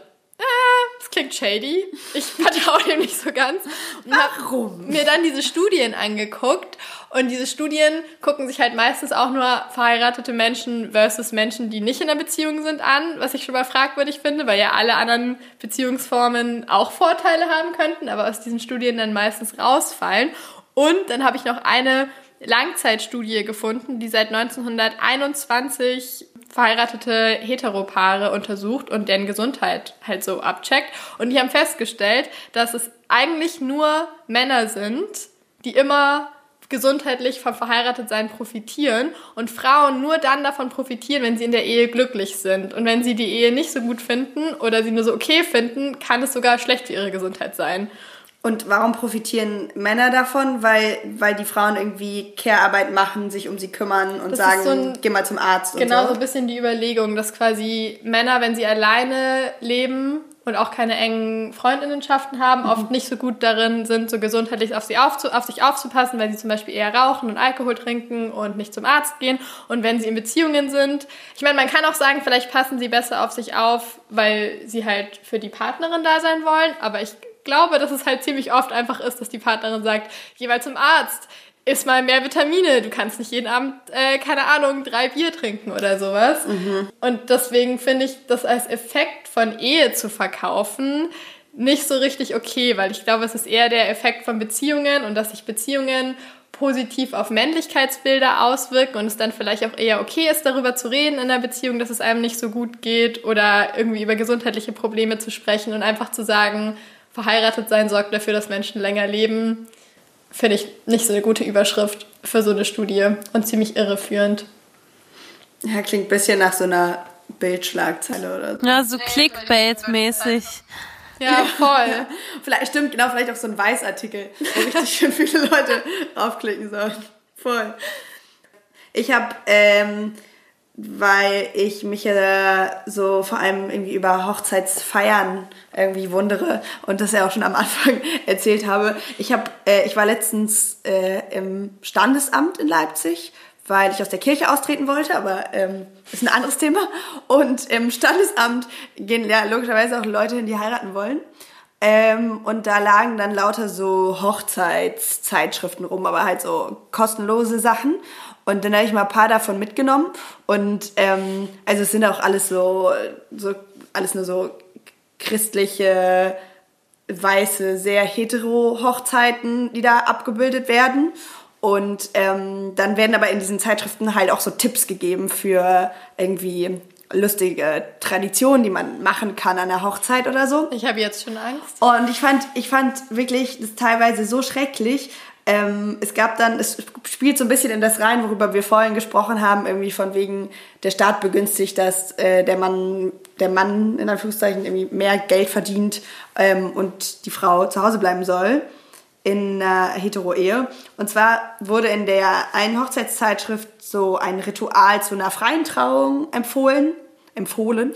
das klingt shady. Ich vertraue dem nicht so ganz. Und Warum? mir dann diese Studien angeguckt. Und diese Studien gucken sich halt meistens auch nur verheiratete Menschen versus Menschen, die nicht in einer Beziehung sind, an, was ich schon mal fragwürdig finde, weil ja alle anderen Beziehungsformen auch Vorteile haben könnten, aber aus diesen Studien dann meistens rausfallen. Und dann habe ich noch eine Langzeitstudie gefunden, die seit 1921 verheiratete Heteropaare untersucht und deren Gesundheit halt so abcheckt. Und die haben festgestellt, dass es eigentlich nur Männer sind, die immer gesundheitlich vom Verheiratetsein profitieren und Frauen nur dann davon profitieren, wenn sie in der Ehe glücklich sind. Und wenn sie die Ehe nicht so gut finden oder sie nur so okay finden, kann es sogar schlecht für ihre Gesundheit sein. Und warum profitieren Männer davon? Weil, weil die Frauen irgendwie Care-Arbeit machen, sich um sie kümmern und das sagen, so ein, geh mal zum Arzt. Genau, so. so ein bisschen die Überlegung, dass quasi Männer, wenn sie alleine leben und auch keine engen Freundinnenschaften haben, mhm. oft nicht so gut darin sind, so gesundheitlich auf, sie aufzu auf sich aufzupassen, weil sie zum Beispiel eher rauchen und Alkohol trinken und nicht zum Arzt gehen. Und wenn sie in Beziehungen sind, ich meine, man kann auch sagen, vielleicht passen sie besser auf sich auf, weil sie halt für die Partnerin da sein wollen, aber ich glaube, dass es halt ziemlich oft einfach ist, dass die Partnerin sagt, geh mal zum Arzt, iss mal mehr Vitamine, du kannst nicht jeden Abend, äh, keine Ahnung, drei Bier trinken oder sowas. Mhm. Und deswegen finde ich das als Effekt von Ehe zu verkaufen nicht so richtig okay, weil ich glaube, es ist eher der Effekt von Beziehungen und dass sich Beziehungen positiv auf Männlichkeitsbilder auswirken und es dann vielleicht auch eher okay ist, darüber zu reden in einer Beziehung, dass es einem nicht so gut geht oder irgendwie über gesundheitliche Probleme zu sprechen und einfach zu sagen, verheiratet sein sorgt dafür, dass Menschen länger leben, finde ich nicht so eine gute Überschrift für so eine Studie und ziemlich irreführend. Ja, klingt ein bisschen nach so einer Bildschlagzeile oder so. Ja, so Clickbait-mäßig. Ja, voll. vielleicht stimmt, genau, vielleicht auch so ein Weißartikel, wo richtig schön viele Leute draufklicken sollen. Voll. Ich habe ähm, weil ich mich ja so vor allem irgendwie über Hochzeitsfeiern irgendwie wundere und das ja auch schon am Anfang erzählt habe. Ich habe, äh, ich war letztens äh, im Standesamt in Leipzig, weil ich aus der Kirche austreten wollte, aber ähm, ist ein anderes Thema. Und im Standesamt gehen ja logischerweise auch Leute hin, die heiraten wollen. Ähm, und da lagen dann lauter so Hochzeitszeitschriften rum, aber halt so kostenlose Sachen. Und dann habe ich mal ein paar davon mitgenommen. Und ähm, also es sind auch alles so, so alles nur so christliche, weiße, sehr hetero Hochzeiten, die da abgebildet werden. Und ähm, dann werden aber in diesen Zeitschriften halt auch so Tipps gegeben für irgendwie lustige Traditionen, die man machen kann an der Hochzeit oder so. Ich habe jetzt schon Angst. Und ich fand, ich fand wirklich das teilweise so schrecklich, ähm, es gab dann, es spielt so ein bisschen in das rein, worüber wir vorhin gesprochen haben, irgendwie von wegen, der Staat begünstigt, dass äh, der Mann, der Mann in Anführungszeichen irgendwie mehr Geld verdient ähm, und die Frau zu Hause bleiben soll in einer Hetero-Ehe. Und zwar wurde in der einen Hochzeitszeitschrift so ein Ritual zu einer freien Trauung empfohlen. Empfohlen.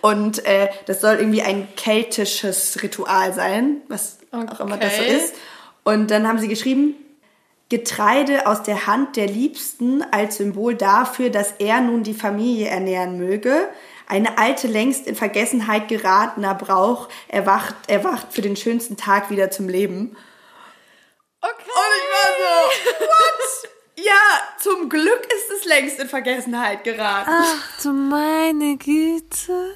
Und äh, das soll irgendwie ein keltisches Ritual sein, was okay. auch immer das so ist. Und dann haben sie geschrieben, Getreide aus der Hand der Liebsten als Symbol dafür, dass er nun die Familie ernähren möge. Eine alte, längst in Vergessenheit geratener Brauch erwacht, erwacht für den schönsten Tag wieder zum Leben. Okay. Und ich war so, what? Ja, zum Glück ist es längst in Vergessenheit geraten. Ach du meine Güte.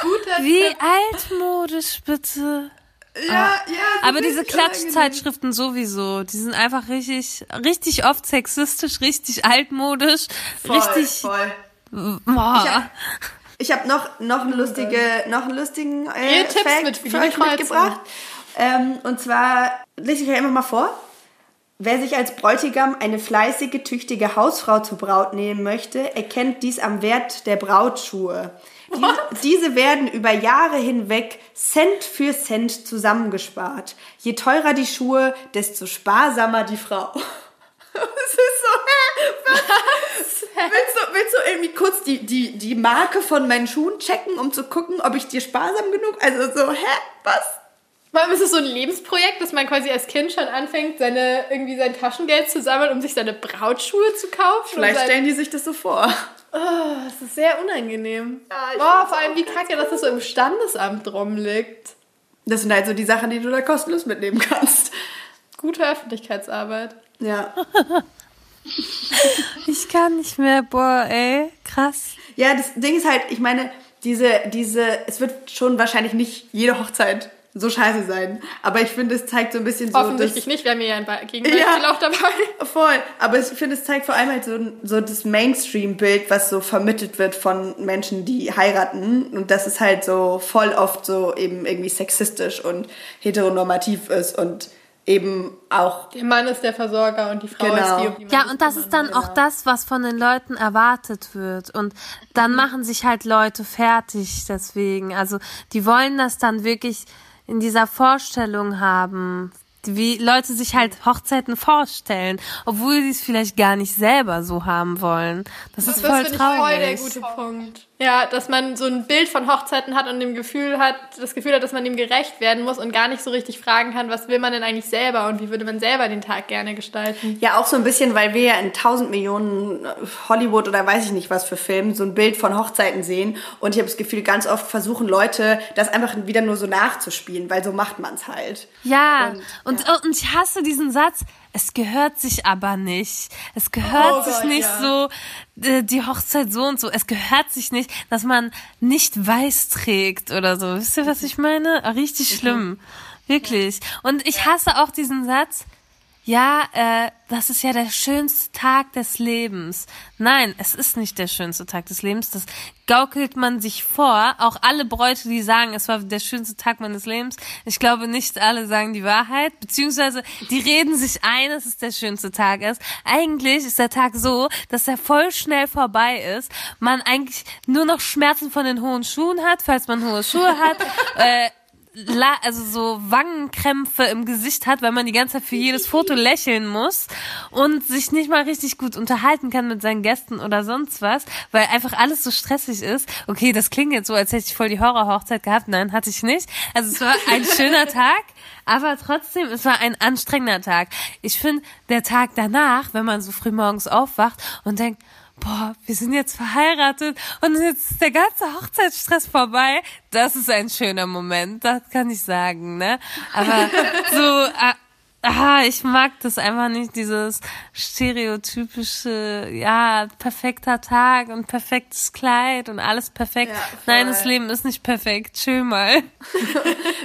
Guter Wie altmodisch bitte. Ja, ja. Aber diese Klatschzeitschriften sowieso, die sind einfach richtig, richtig oft sexistisch, richtig altmodisch, voll, richtig. Voll. Boah. Ich habe hab noch noch eine lustige, noch einen lustigen äh, Ihr Tipps Fact mit für euch mitgebracht. Ähm, und zwar lese ich euch einfach mal vor. Wer sich als Bräutigam eine fleißige, tüchtige Hausfrau zur Braut nehmen möchte, erkennt dies am Wert der Brautschuhe. Die, diese werden über Jahre hinweg Cent für Cent zusammengespart. Je teurer die Schuhe, desto sparsamer die Frau. Es ist so, hä? Was? Willst, du, willst du irgendwie kurz die, die, die Marke von meinen Schuhen checken, um zu gucken, ob ich dir sparsam genug, also so, hä, was? Vor allem ist es so ein Lebensprojekt, dass man quasi als Kind schon anfängt, seine, irgendwie sein Taschengeld zu sammeln, um sich seine Brautschuhe zu kaufen. Vielleicht stellen die sich das so vor. Oh, das ist sehr unangenehm. Ja, Boah, vor allem wie kacke, dass das so im Standesamt rumliegt. Das sind halt so die Sachen, die du da kostenlos mitnehmen kannst. Gute Öffentlichkeitsarbeit. Ja. Ich kann nicht mehr, boah, ey, krass. Ja, das Ding ist halt, ich meine, diese, diese, es wird schon wahrscheinlich nicht jede Hochzeit so scheiße sein. Aber ich finde, es zeigt so ein bisschen so. Offensichtlich das, nicht, wir haben ja ein Be- Gegenbeispiel auch dabei. Voll. Aber ich finde, es zeigt vor allem halt so, so das Mainstream-Bild, was so vermittelt wird von Menschen, die heiraten. Und das ist halt so voll oft so eben irgendwie sexistisch und heteronormativ ist und eben auch. Der Mann ist der Versorger und die Frau Genau. ist die, um die Ja, und das ist dann muss. auch das, was von den Leuten erwartet wird. Und dann machen sich halt Leute fertig deswegen. Also die wollen das dann wirklich in dieser Vorstellung haben, wie Leute sich halt Hochzeiten vorstellen, obwohl sie es vielleicht gar nicht selber so haben wollen. Das, ist Das voll finde ich voll der traurig. gute Punkt. Ja, dass man so ein Bild von Hochzeiten hat und dem Gefühl hat, das Gefühl hat, dass man dem gerecht werden muss und gar nicht so richtig fragen kann, was will man denn eigentlich selber und wie würde man selber den Tag gerne gestalten. Ja, auch so ein bisschen, weil wir ja in tausend Millionen Hollywood oder weiß ich nicht was für Filmen so ein Bild von Hochzeiten sehen. Und ich habe das Gefühl, ganz oft versuchen Leute, das einfach wieder nur so nachzuspielen, weil so macht man's halt. Ja, Und, und, und, ich hasse diesen Satz, es gehört sich aber nicht. Es gehört Oh sich Gott, nicht ja. so, äh, die Hochzeit so und so. Es gehört sich nicht, dass man nicht weiß trägt oder so. Wisst ihr, was ich meine? Richtig schlimm. Wirklich. Und ich hasse auch diesen Satz, ja, äh, das ist ja der schönste Tag des Lebens. Nein, es ist nicht der schönste Tag des Lebens. Das gaukelt man sich vor. Auch alle Bräute, die sagen, es war der schönste Tag meines Lebens. Ich glaube, nicht alle sagen die Wahrheit. Beziehungsweise, die reden sich ein, dass es der schönste Tag ist. Eigentlich ist der Tag so, dass er voll schnell vorbei ist. Man eigentlich nur noch Schmerzen von den hohen Schuhen hat, falls man hohe Schuhe hat. äh, also so Wangenkrämpfe im Gesicht hat, weil man die ganze Zeit für jedes Foto lächeln muss und sich nicht mal richtig gut unterhalten kann mit seinen Gästen oder sonst was, weil einfach alles so stressig ist. Okay, das klingt jetzt so, als hätte ich voll die Horrorhochzeit gehabt. Nein, hatte ich nicht. Also es war ein schöner Tag, aber trotzdem, es war ein anstrengender Tag. Ich finde, der Tag danach, wenn man so früh morgens aufwacht und denkt, boah, wir sind jetzt verheiratet und jetzt ist der ganze Hochzeitsstress vorbei. Das ist ein schöner Moment, das kann ich sagen, ne? Aber so, äh, ah, ich mag das einfach nicht, dieses stereotypische, ja, perfekter Tag und perfektes Kleid und alles perfekt. Ja. Nein, das Leben ist nicht perfekt. Chill mal.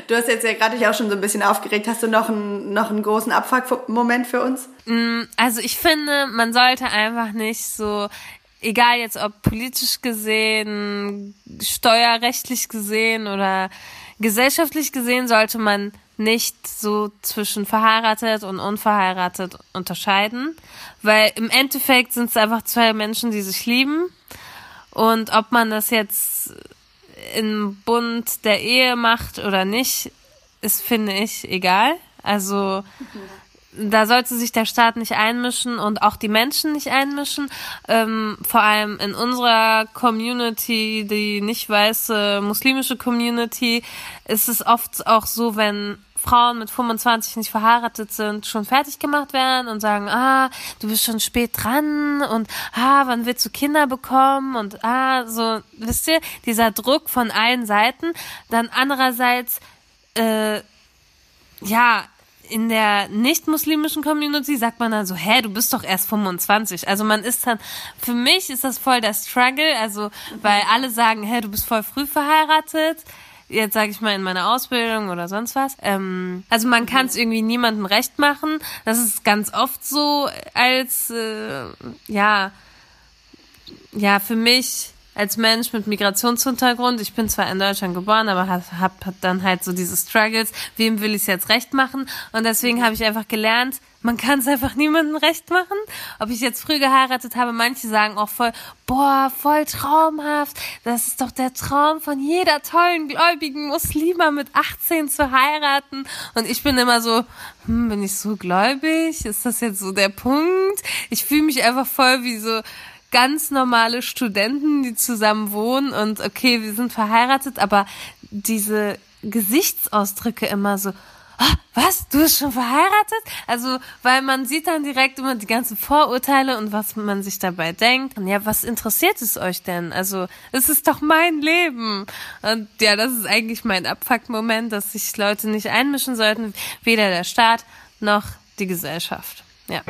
Du hast jetzt ja gerade dich auch schon so ein bisschen aufgeregt. Hast du noch einen, noch einen großen Abfuck-Moment für uns? Also ich finde, man sollte einfach nicht so, egal jetzt ob politisch gesehen, steuerrechtlich gesehen oder gesellschaftlich gesehen, sollte man nicht so zwischen verheiratet und unverheiratet unterscheiden, weil im Endeffekt sind es einfach zwei Menschen, die sich lieben und ob man das jetzt im Bund der Ehe macht oder nicht, ist, finde ich, egal. Also da sollte sich der Staat nicht einmischen und auch die Menschen nicht einmischen. Ähm, vor allem in unserer Community, die nicht weiße muslimische Community, ist es oft auch so, wenn Frauen mit 25 nicht verheiratet sind, schon fertig gemacht werden und sagen, ah, du bist schon spät dran und ah, wann willst du Kinder bekommen und ah, so, wisst ihr, dieser Druck von allen Seiten. Dann andererseits, äh, ja, in der nicht-muslimischen Community sagt man dann so, hä, du bist doch erst 25. Also man ist dann, für mich ist das voll der Struggle, also weil alle sagen, hä, du bist voll früh verheiratet. Jetzt sage ich mal in meiner Ausbildung oder sonst was. Ähm, also man kann es irgendwie niemandem recht machen. Das ist ganz oft so als, äh, ja, ja, für mich als Mensch mit Migrationshintergrund, ich bin zwar in Deutschland geboren, aber habe hab dann halt so diese Struggles, wem will ich es jetzt recht machen? Und deswegen habe ich einfach gelernt, man kann es einfach niemandem recht machen. Ob ich jetzt früh geheiratet habe, manche sagen auch voll, boah, voll traumhaft. Das ist doch der Traum von jeder tollen gläubigen Muslima mit 18 zu heiraten. Und ich bin immer so, hm, bin ich so gläubig? Ist das jetzt so der Punkt? Ich fühle mich einfach voll wie so, ganz normale Studenten, die zusammen wohnen und okay, wir sind verheiratet, aber diese Gesichtsausdrücke immer so, ah, was, du bist schon verheiratet? Also, weil man sieht dann direkt immer die ganzen Vorurteile und was man sich dabei denkt. Und ja, was interessiert es euch denn? Also, es ist doch mein Leben. Und ja, das ist eigentlich mein Abfuck-Moment, dass sich Leute nicht einmischen sollten, weder der Staat noch die Gesellschaft. Ja.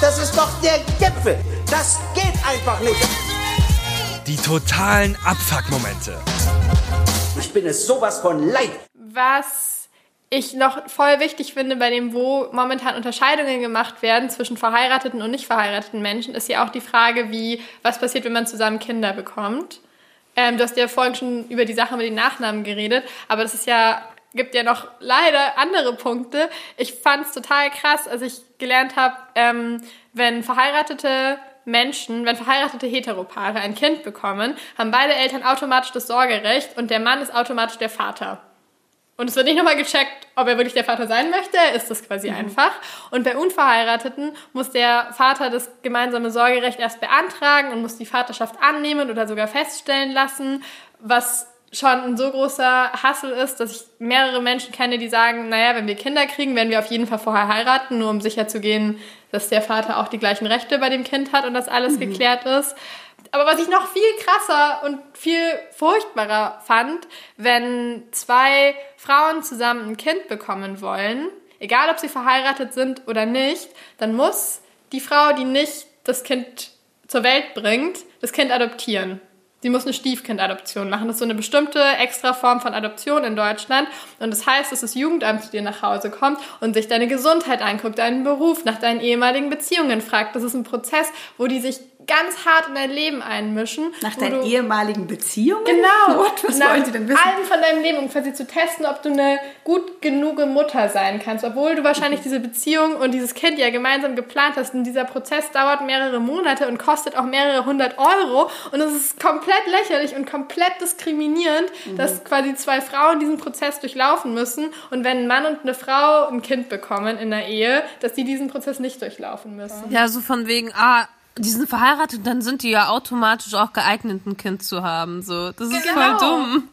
Das ist doch der Gipfel. Das geht einfach nicht. Die totalen Abfuck-Momente. Ich bin es sowas von leid. Was ich noch voll wichtig finde bei dem, wo momentan Unterscheidungen gemacht werden zwischen verheirateten und nicht verheirateten Menschen, ist ja auch die Frage, wie, was passiert, wenn man zusammen Kinder bekommt. Ähm, du hast ja vorhin schon über die Sache mit den Nachnamen geredet, aber das ist ja, gibt ja noch leider andere Punkte. Ich fand es total krass, als ich gelernt habe, ähm, wenn verheiratete Menschen, wenn verheiratete Heteropaare ein Kind bekommen, haben beide Eltern automatisch das Sorgerecht und der Mann ist automatisch der Vater. Und es wird nicht nochmal gecheckt, ob er wirklich der Vater sein möchte, ist das quasi mhm. einfach. Und bei Unverheirateten muss der Vater das gemeinsame Sorgerecht erst beantragen und muss die Vaterschaft annehmen oder sogar feststellen lassen, was schon ein so großer Hassel ist, dass ich mehrere Menschen kenne, die sagen, naja, wenn wir Kinder kriegen, werden wir auf jeden Fall vorher heiraten, nur um sicher zu gehen, dass der Vater auch die gleichen Rechte bei dem Kind hat und dass alles mhm. geklärt ist. Aber was ich noch viel krasser und viel furchtbarer fand, wenn zwei Frauen zusammen ein Kind bekommen wollen, egal ob sie verheiratet sind oder nicht, dann muss die Frau, die nicht das Kind zur Welt bringt, das Kind adoptieren. Sie muss eine Stiefkindadoption machen. Das ist so eine bestimmte extra Form von Adoption in Deutschland. Und das heißt, dass das Jugendamt zu dir nach Hause kommt und sich deine Gesundheit anguckt, deinen Beruf, nach deinen ehemaligen Beziehungen fragt. Das ist ein Prozess, wo die sich ganz hart in dein Leben einmischen. Nach deinen ehemaligen Beziehungen? Genau. What? Was Nach wollen sie denn wissen? Allen von deinem Leben, um quasi zu testen, ob du eine gut genug Mutter sein kannst, obwohl du wahrscheinlich diese Beziehung und dieses Kind ja gemeinsam geplant hast. Und dieser Prozess dauert mehrere Monate und kostet auch mehrere hundert Euro. Und es ist komplett lächerlich und komplett diskriminierend, mhm. dass quasi zwei Frauen diesen Prozess durchlaufen müssen. Und wenn ein Mann und eine Frau ein Kind bekommen in der Ehe, dass die diesen Prozess nicht durchlaufen müssen. Ja, so von wegen, ah, die sind verheiratet, dann sind die ja automatisch auch geeignet, ein Kind zu haben. So, das ist genau. voll dumm.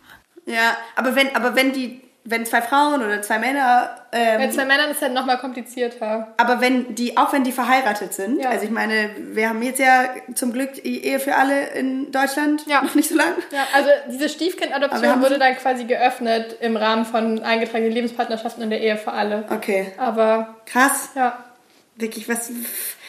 Ja, aber wenn, aber wenn die, wenn zwei Frauen oder zwei Männer. Ähm, Bei zwei Männern ist halt nochmal komplizierter. Aber wenn die, auch wenn die verheiratet sind, ja. also ich meine, wir haben jetzt ja zum Glück die Ehe für alle in Deutschland, ja. noch nicht so lang. Ja, also diese Stiefkindadoption wurde dann quasi geöffnet im Rahmen von eingetragenen Lebenspartnerschaften in der Ehe für alle. Okay. Aber. Krass. Ja. Wirklich, was.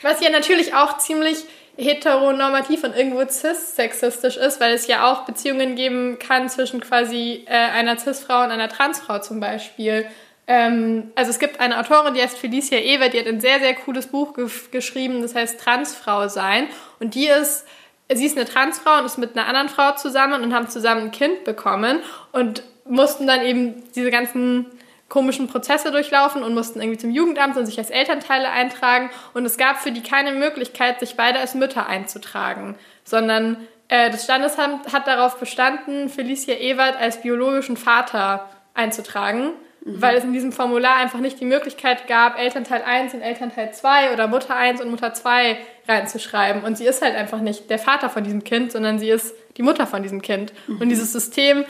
Was ja natürlich auch ziemlich heteronormativ und irgendwo cis-sexistisch ist, weil es ja auch Beziehungen geben kann zwischen quasi äh, einer cis-Frau und einer Transfrau zum Beispiel. Ähm, also es gibt eine Autorin, die heißt Felicia Ewer, die hat ein sehr, sehr cooles Buch ge geschrieben, das heißt Transfrau sein. Und die ist, sie ist eine Transfrau und ist mit einer anderen Frau zusammen und haben zusammen ein Kind bekommen und mussten dann eben diese ganzen komischen Prozesse durchlaufen und mussten irgendwie zum Jugendamt und sich als Elternteile eintragen. Und es gab für die keine Möglichkeit, sich beide als Mütter einzutragen, sondern äh, das Standesamt hat darauf bestanden, Felicia Ewert als biologischen Vater einzutragen, mhm. weil es in diesem Formular einfach nicht die Möglichkeit gab, Elternteil 1 und Elternteil 2 oder Mutter 1 und Mutter 2 reinzuschreiben. Und sie ist halt einfach nicht der Vater von diesem Kind, sondern sie ist die Mutter von diesem Kind. Mhm. Und dieses System,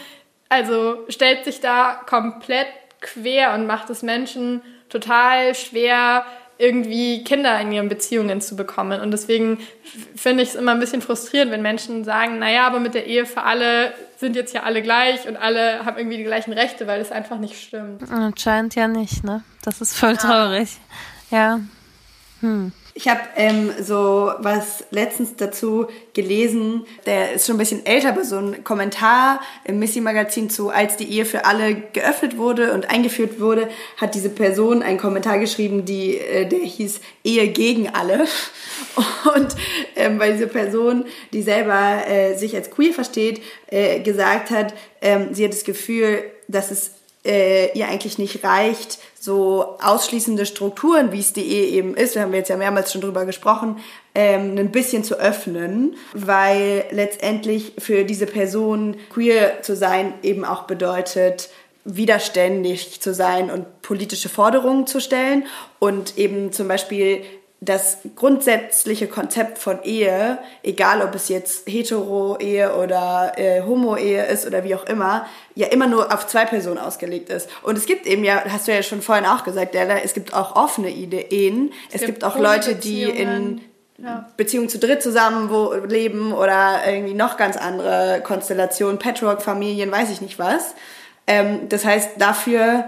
also stellt sich da komplett quer und macht es Menschen total schwer, irgendwie Kinder in ihren Beziehungen zu bekommen. Und deswegen finde ich es immer ein bisschen frustrierend, wenn Menschen sagen, naja, aber mit der Ehe für alle sind jetzt ja alle gleich und alle haben irgendwie die gleichen Rechte, weil das einfach nicht stimmt. Anscheinend ja nicht, ne? Das ist voll traurig. Ja. Hm. Ich habe ähm, so was letztens dazu gelesen, der ist schon ein bisschen älter, aber so ein Kommentar im Missy-Magazin zu, als die Ehe für alle geöffnet wurde und eingeführt wurde, hat diese Person einen Kommentar geschrieben, die, äh, der hieß Ehe gegen alle. Und ähm, weil diese Person, die selber äh, sich als queer versteht, äh, gesagt hat, ähm, sie hat das Gefühl, dass es äh, ihr eigentlich nicht reicht, so ausschließende Strukturen, wie es die eben ist, wir haben jetzt ja mehrmals schon drüber gesprochen, ähm, ein bisschen zu öffnen, weil letztendlich für diese Person queer zu sein eben auch bedeutet, widerständig zu sein und politische Forderungen zu stellen und eben zum Beispiel das grundsätzliche Konzept von Ehe, egal ob es jetzt Hetero-Ehe oder äh, Homo-Ehe ist oder wie auch immer, ja immer nur auf zwei Personen ausgelegt ist. Und es gibt eben ja, hast du ja schon vorhin auch gesagt, Della, es gibt auch offene Ehen. Es, es gibt, gibt auch Leute, die in ja. Beziehungen zu dritt zusammen wo, leben oder irgendwie noch ganz andere Konstellationen, Patchwork-Familien, weiß ich nicht was. Ähm, das heißt, dafür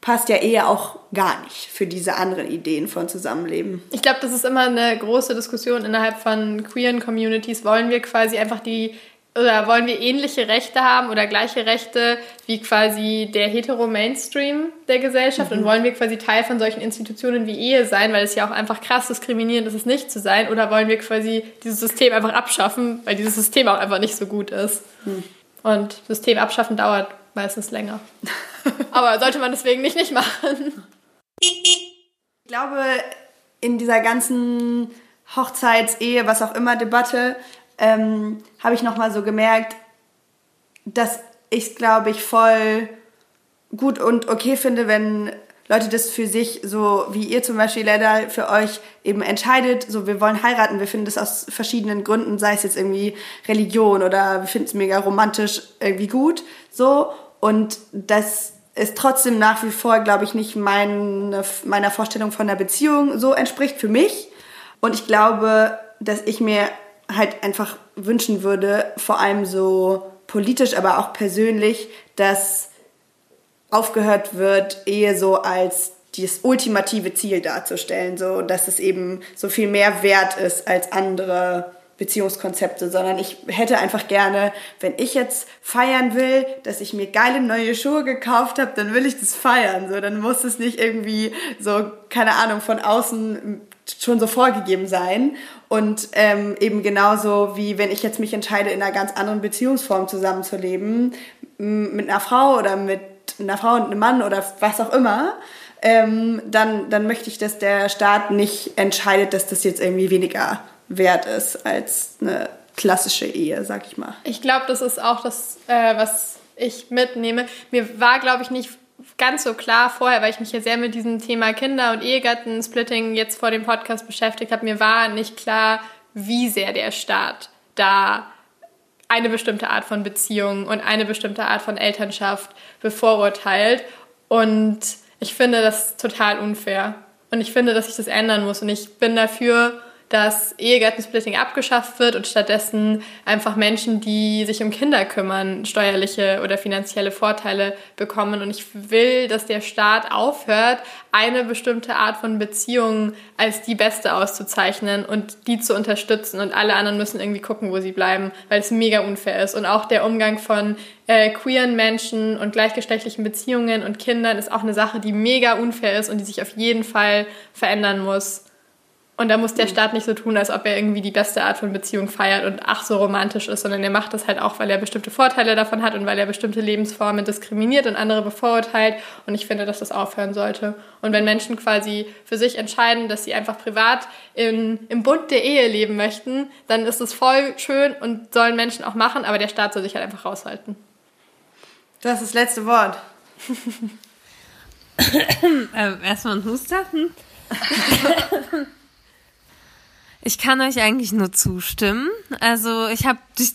passt ja eher auch gar nicht für diese anderen Ideen von Zusammenleben. Ich glaube, das ist immer eine große Diskussion innerhalb von queeren Communities. Wollen wir quasi einfach die oder wollen wir ähnliche Rechte haben oder gleiche Rechte wie quasi der hetero-Mainstream der Gesellschaft mhm. und wollen wir quasi Teil von solchen Institutionen wie Ehe sein, weil es ja auch einfach krass diskriminierend ist, es nicht zu sein, oder wollen wir quasi dieses System einfach abschaffen, weil dieses System auch einfach nicht so gut ist. Mhm. Und System abschaffen dauert meistens länger. Aber sollte man deswegen nicht nicht machen. Ich glaube, in dieser ganzen Hochzeits-, Ehe, was auch immer Debatte, ähm, habe ich nochmal so gemerkt, dass ich glaube ich voll gut und okay finde, wenn Leute das für sich, so wie ihr zum Beispiel leider für euch eben entscheidet, so wir wollen heiraten, wir finden das aus verschiedenen Gründen, sei es jetzt irgendwie Religion oder wir finden es mega romantisch irgendwie gut, so und das ist trotzdem nach wie vor, glaube ich, nicht meine, meiner Vorstellung von der Beziehung so entspricht für mich. Und ich glaube, dass ich mir halt einfach wünschen würde, vor allem so politisch, aber auch persönlich, dass aufgehört wird, Ehe so als das ultimative Ziel darzustellen, so dass es eben so viel mehr wert ist als andere Beziehungskonzepte, sondern ich hätte einfach gerne, wenn ich jetzt feiern will, dass ich mir geile neue Schuhe gekauft habe, dann will ich das feiern. So, dann muss es nicht irgendwie so, keine Ahnung, von außen schon so vorgegeben sein. Und ähm, eben genauso wie wenn ich jetzt mich entscheide, in einer ganz anderen Beziehungsform zusammenzuleben, mit einer Frau oder mit einer Frau und einem Mann oder was auch immer, ähm, dann, dann möchte ich, dass der Staat nicht entscheidet, dass das jetzt irgendwie weniger wert ist als eine klassische Ehe, sag ich mal. Ich glaube, das ist auch das, äh, was ich mitnehme. Mir war, glaube ich, nicht ganz so klar vorher, weil ich mich ja sehr mit diesem Thema Kinder- und Ehegattensplitting jetzt vor dem Podcast beschäftigt habe. Mir war nicht klar, wie sehr der Staat da eine bestimmte Art von Beziehung und eine bestimmte Art von Elternschaft bevorurteilt. Und ich finde das total unfair. Und ich finde, dass sich das ändern muss. Und ich bin dafür, dass Ehegattensplitting abgeschafft wird und stattdessen einfach Menschen, die sich um Kinder kümmern, steuerliche oder finanzielle Vorteile bekommen. Und ich will, dass der Staat aufhört, eine bestimmte Art von Beziehung als die beste auszuzeichnen und die zu unterstützen. Und alle anderen müssen irgendwie gucken, wo sie bleiben, weil es mega unfair ist. Und auch der Umgang von äh, queeren Menschen und gleichgeschlechtlichen Beziehungen und Kindern ist auch eine Sache, die mega unfair ist und die sich auf jeden Fall verändern muss. Und da muss der mhm. Staat nicht so tun, als ob er irgendwie die beste Art von Beziehung feiert und ach so romantisch ist, sondern er macht das halt auch, weil er bestimmte Vorteile davon hat und weil er bestimmte Lebensformen diskriminiert und andere bevorurteilt. Und ich finde, dass das aufhören sollte. Und wenn Menschen quasi für sich entscheiden, dass sie einfach privat in, im Bund der Ehe leben möchten, dann ist es voll schön und sollen Menschen auch machen, aber der Staat soll sich halt einfach raushalten. Du hast das letzte Wort. ähm, erstmal ein Huster. Ich kann euch eigentlich nur zustimmen. Also ich habe durch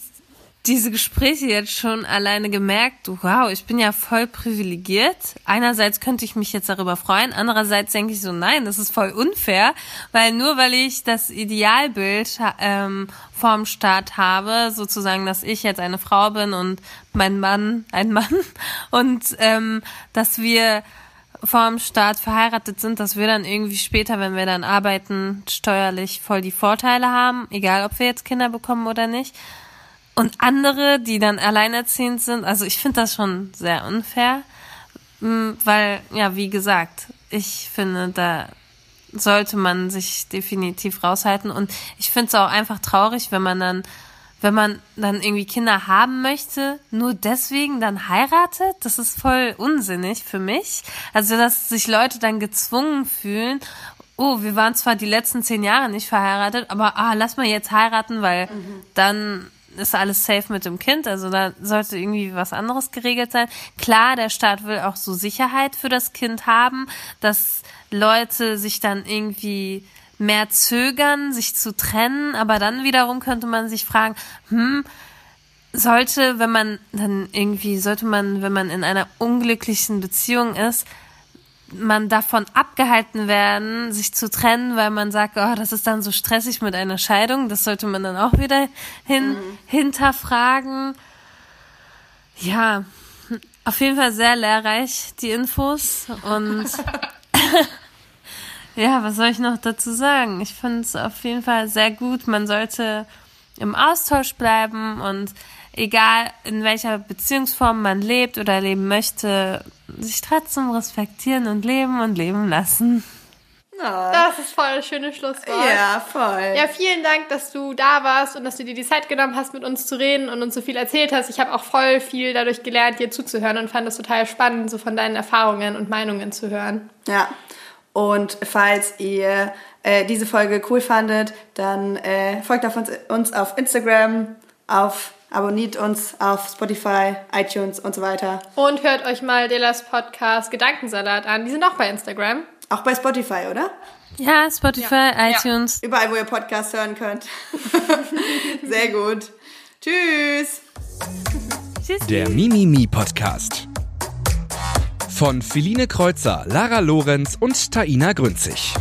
diese Gespräche jetzt schon alleine gemerkt, wow, ich bin ja voll privilegiert. Einerseits könnte ich mich jetzt darüber freuen, andererseits denke ich so, nein, das ist voll unfair, weil nur weil ich das Idealbild ähm, vorm Staat habe, sozusagen, dass ich jetzt eine Frau bin und mein Mann ein Mann und ähm, dass wir vorm Staat verheiratet sind, dass wir dann irgendwie später, wenn wir dann arbeiten, steuerlich voll die Vorteile haben, egal ob wir jetzt Kinder bekommen oder nicht. Und andere, die dann alleinerziehend sind, also ich finde das schon sehr unfair, mm, weil, ja, wie gesagt, ich finde, da sollte man sich definitiv raushalten. Und ich finde es auch einfach traurig, wenn man dann wenn man dann irgendwie Kinder haben möchte, nur deswegen dann heiratet, das ist voll unsinnig für mich. Also, dass sich Leute dann gezwungen fühlen, oh, wir waren zwar die letzten zehn Jahre nicht verheiratet, aber ah, lass mal jetzt heiraten, weil mhm. dann ist alles safe mit dem Kind. Also da sollte irgendwie was anderes geregelt sein. Klar, der Staat will auch so Sicherheit für das Kind haben, dass Leute sich dann irgendwie mehr zögern, sich zu trennen, aber dann wiederum könnte man sich fragen, hm, sollte, wenn man dann irgendwie, sollte man, wenn man in einer unglücklichen Beziehung ist, man davon abgehalten werden, sich zu trennen, weil man sagt, oh, das ist dann so stressig mit einer Scheidung. Das sollte man dann auch wieder hin, mhm. hinterfragen. Ja, auf jeden Fall sehr lehrreich, die Infos. Und ja, was soll ich noch dazu sagen? Ich finde es auf jeden Fall sehr gut. Man sollte im Austausch bleiben und egal in welcher Beziehungsform man lebt oder leben möchte, sich trotzdem respektieren und leben und leben lassen. Das ist voll das schöne Schlusswort. Ja, voll. Ja, vielen Dank, dass du da warst und dass du dir die Zeit genommen hast, mit uns zu reden und uns so viel erzählt hast. Ich habe auch voll viel dadurch gelernt, dir zuzuhören und fand es total spannend, so von deinen Erfahrungen und Meinungen zu hören. Ja. Und falls ihr äh, diese Folge cool fandet, dann äh, folgt auf uns, uns auf Instagram, auf Abonniert uns auf Spotify, iTunes und so weiter. Und hört euch mal Delas Podcast Gedankensalat an. Die sind auch bei Instagram. Auch bei Spotify, oder? Ja, Spotify, ja. iTunes. Ja. Überall, wo ihr Podcasts hören könnt. Sehr gut. Tschüss. Tschüss. Der Mimimi Podcast. Von Philine Kreuzer, Lara Lorenz und Taina Grünzig.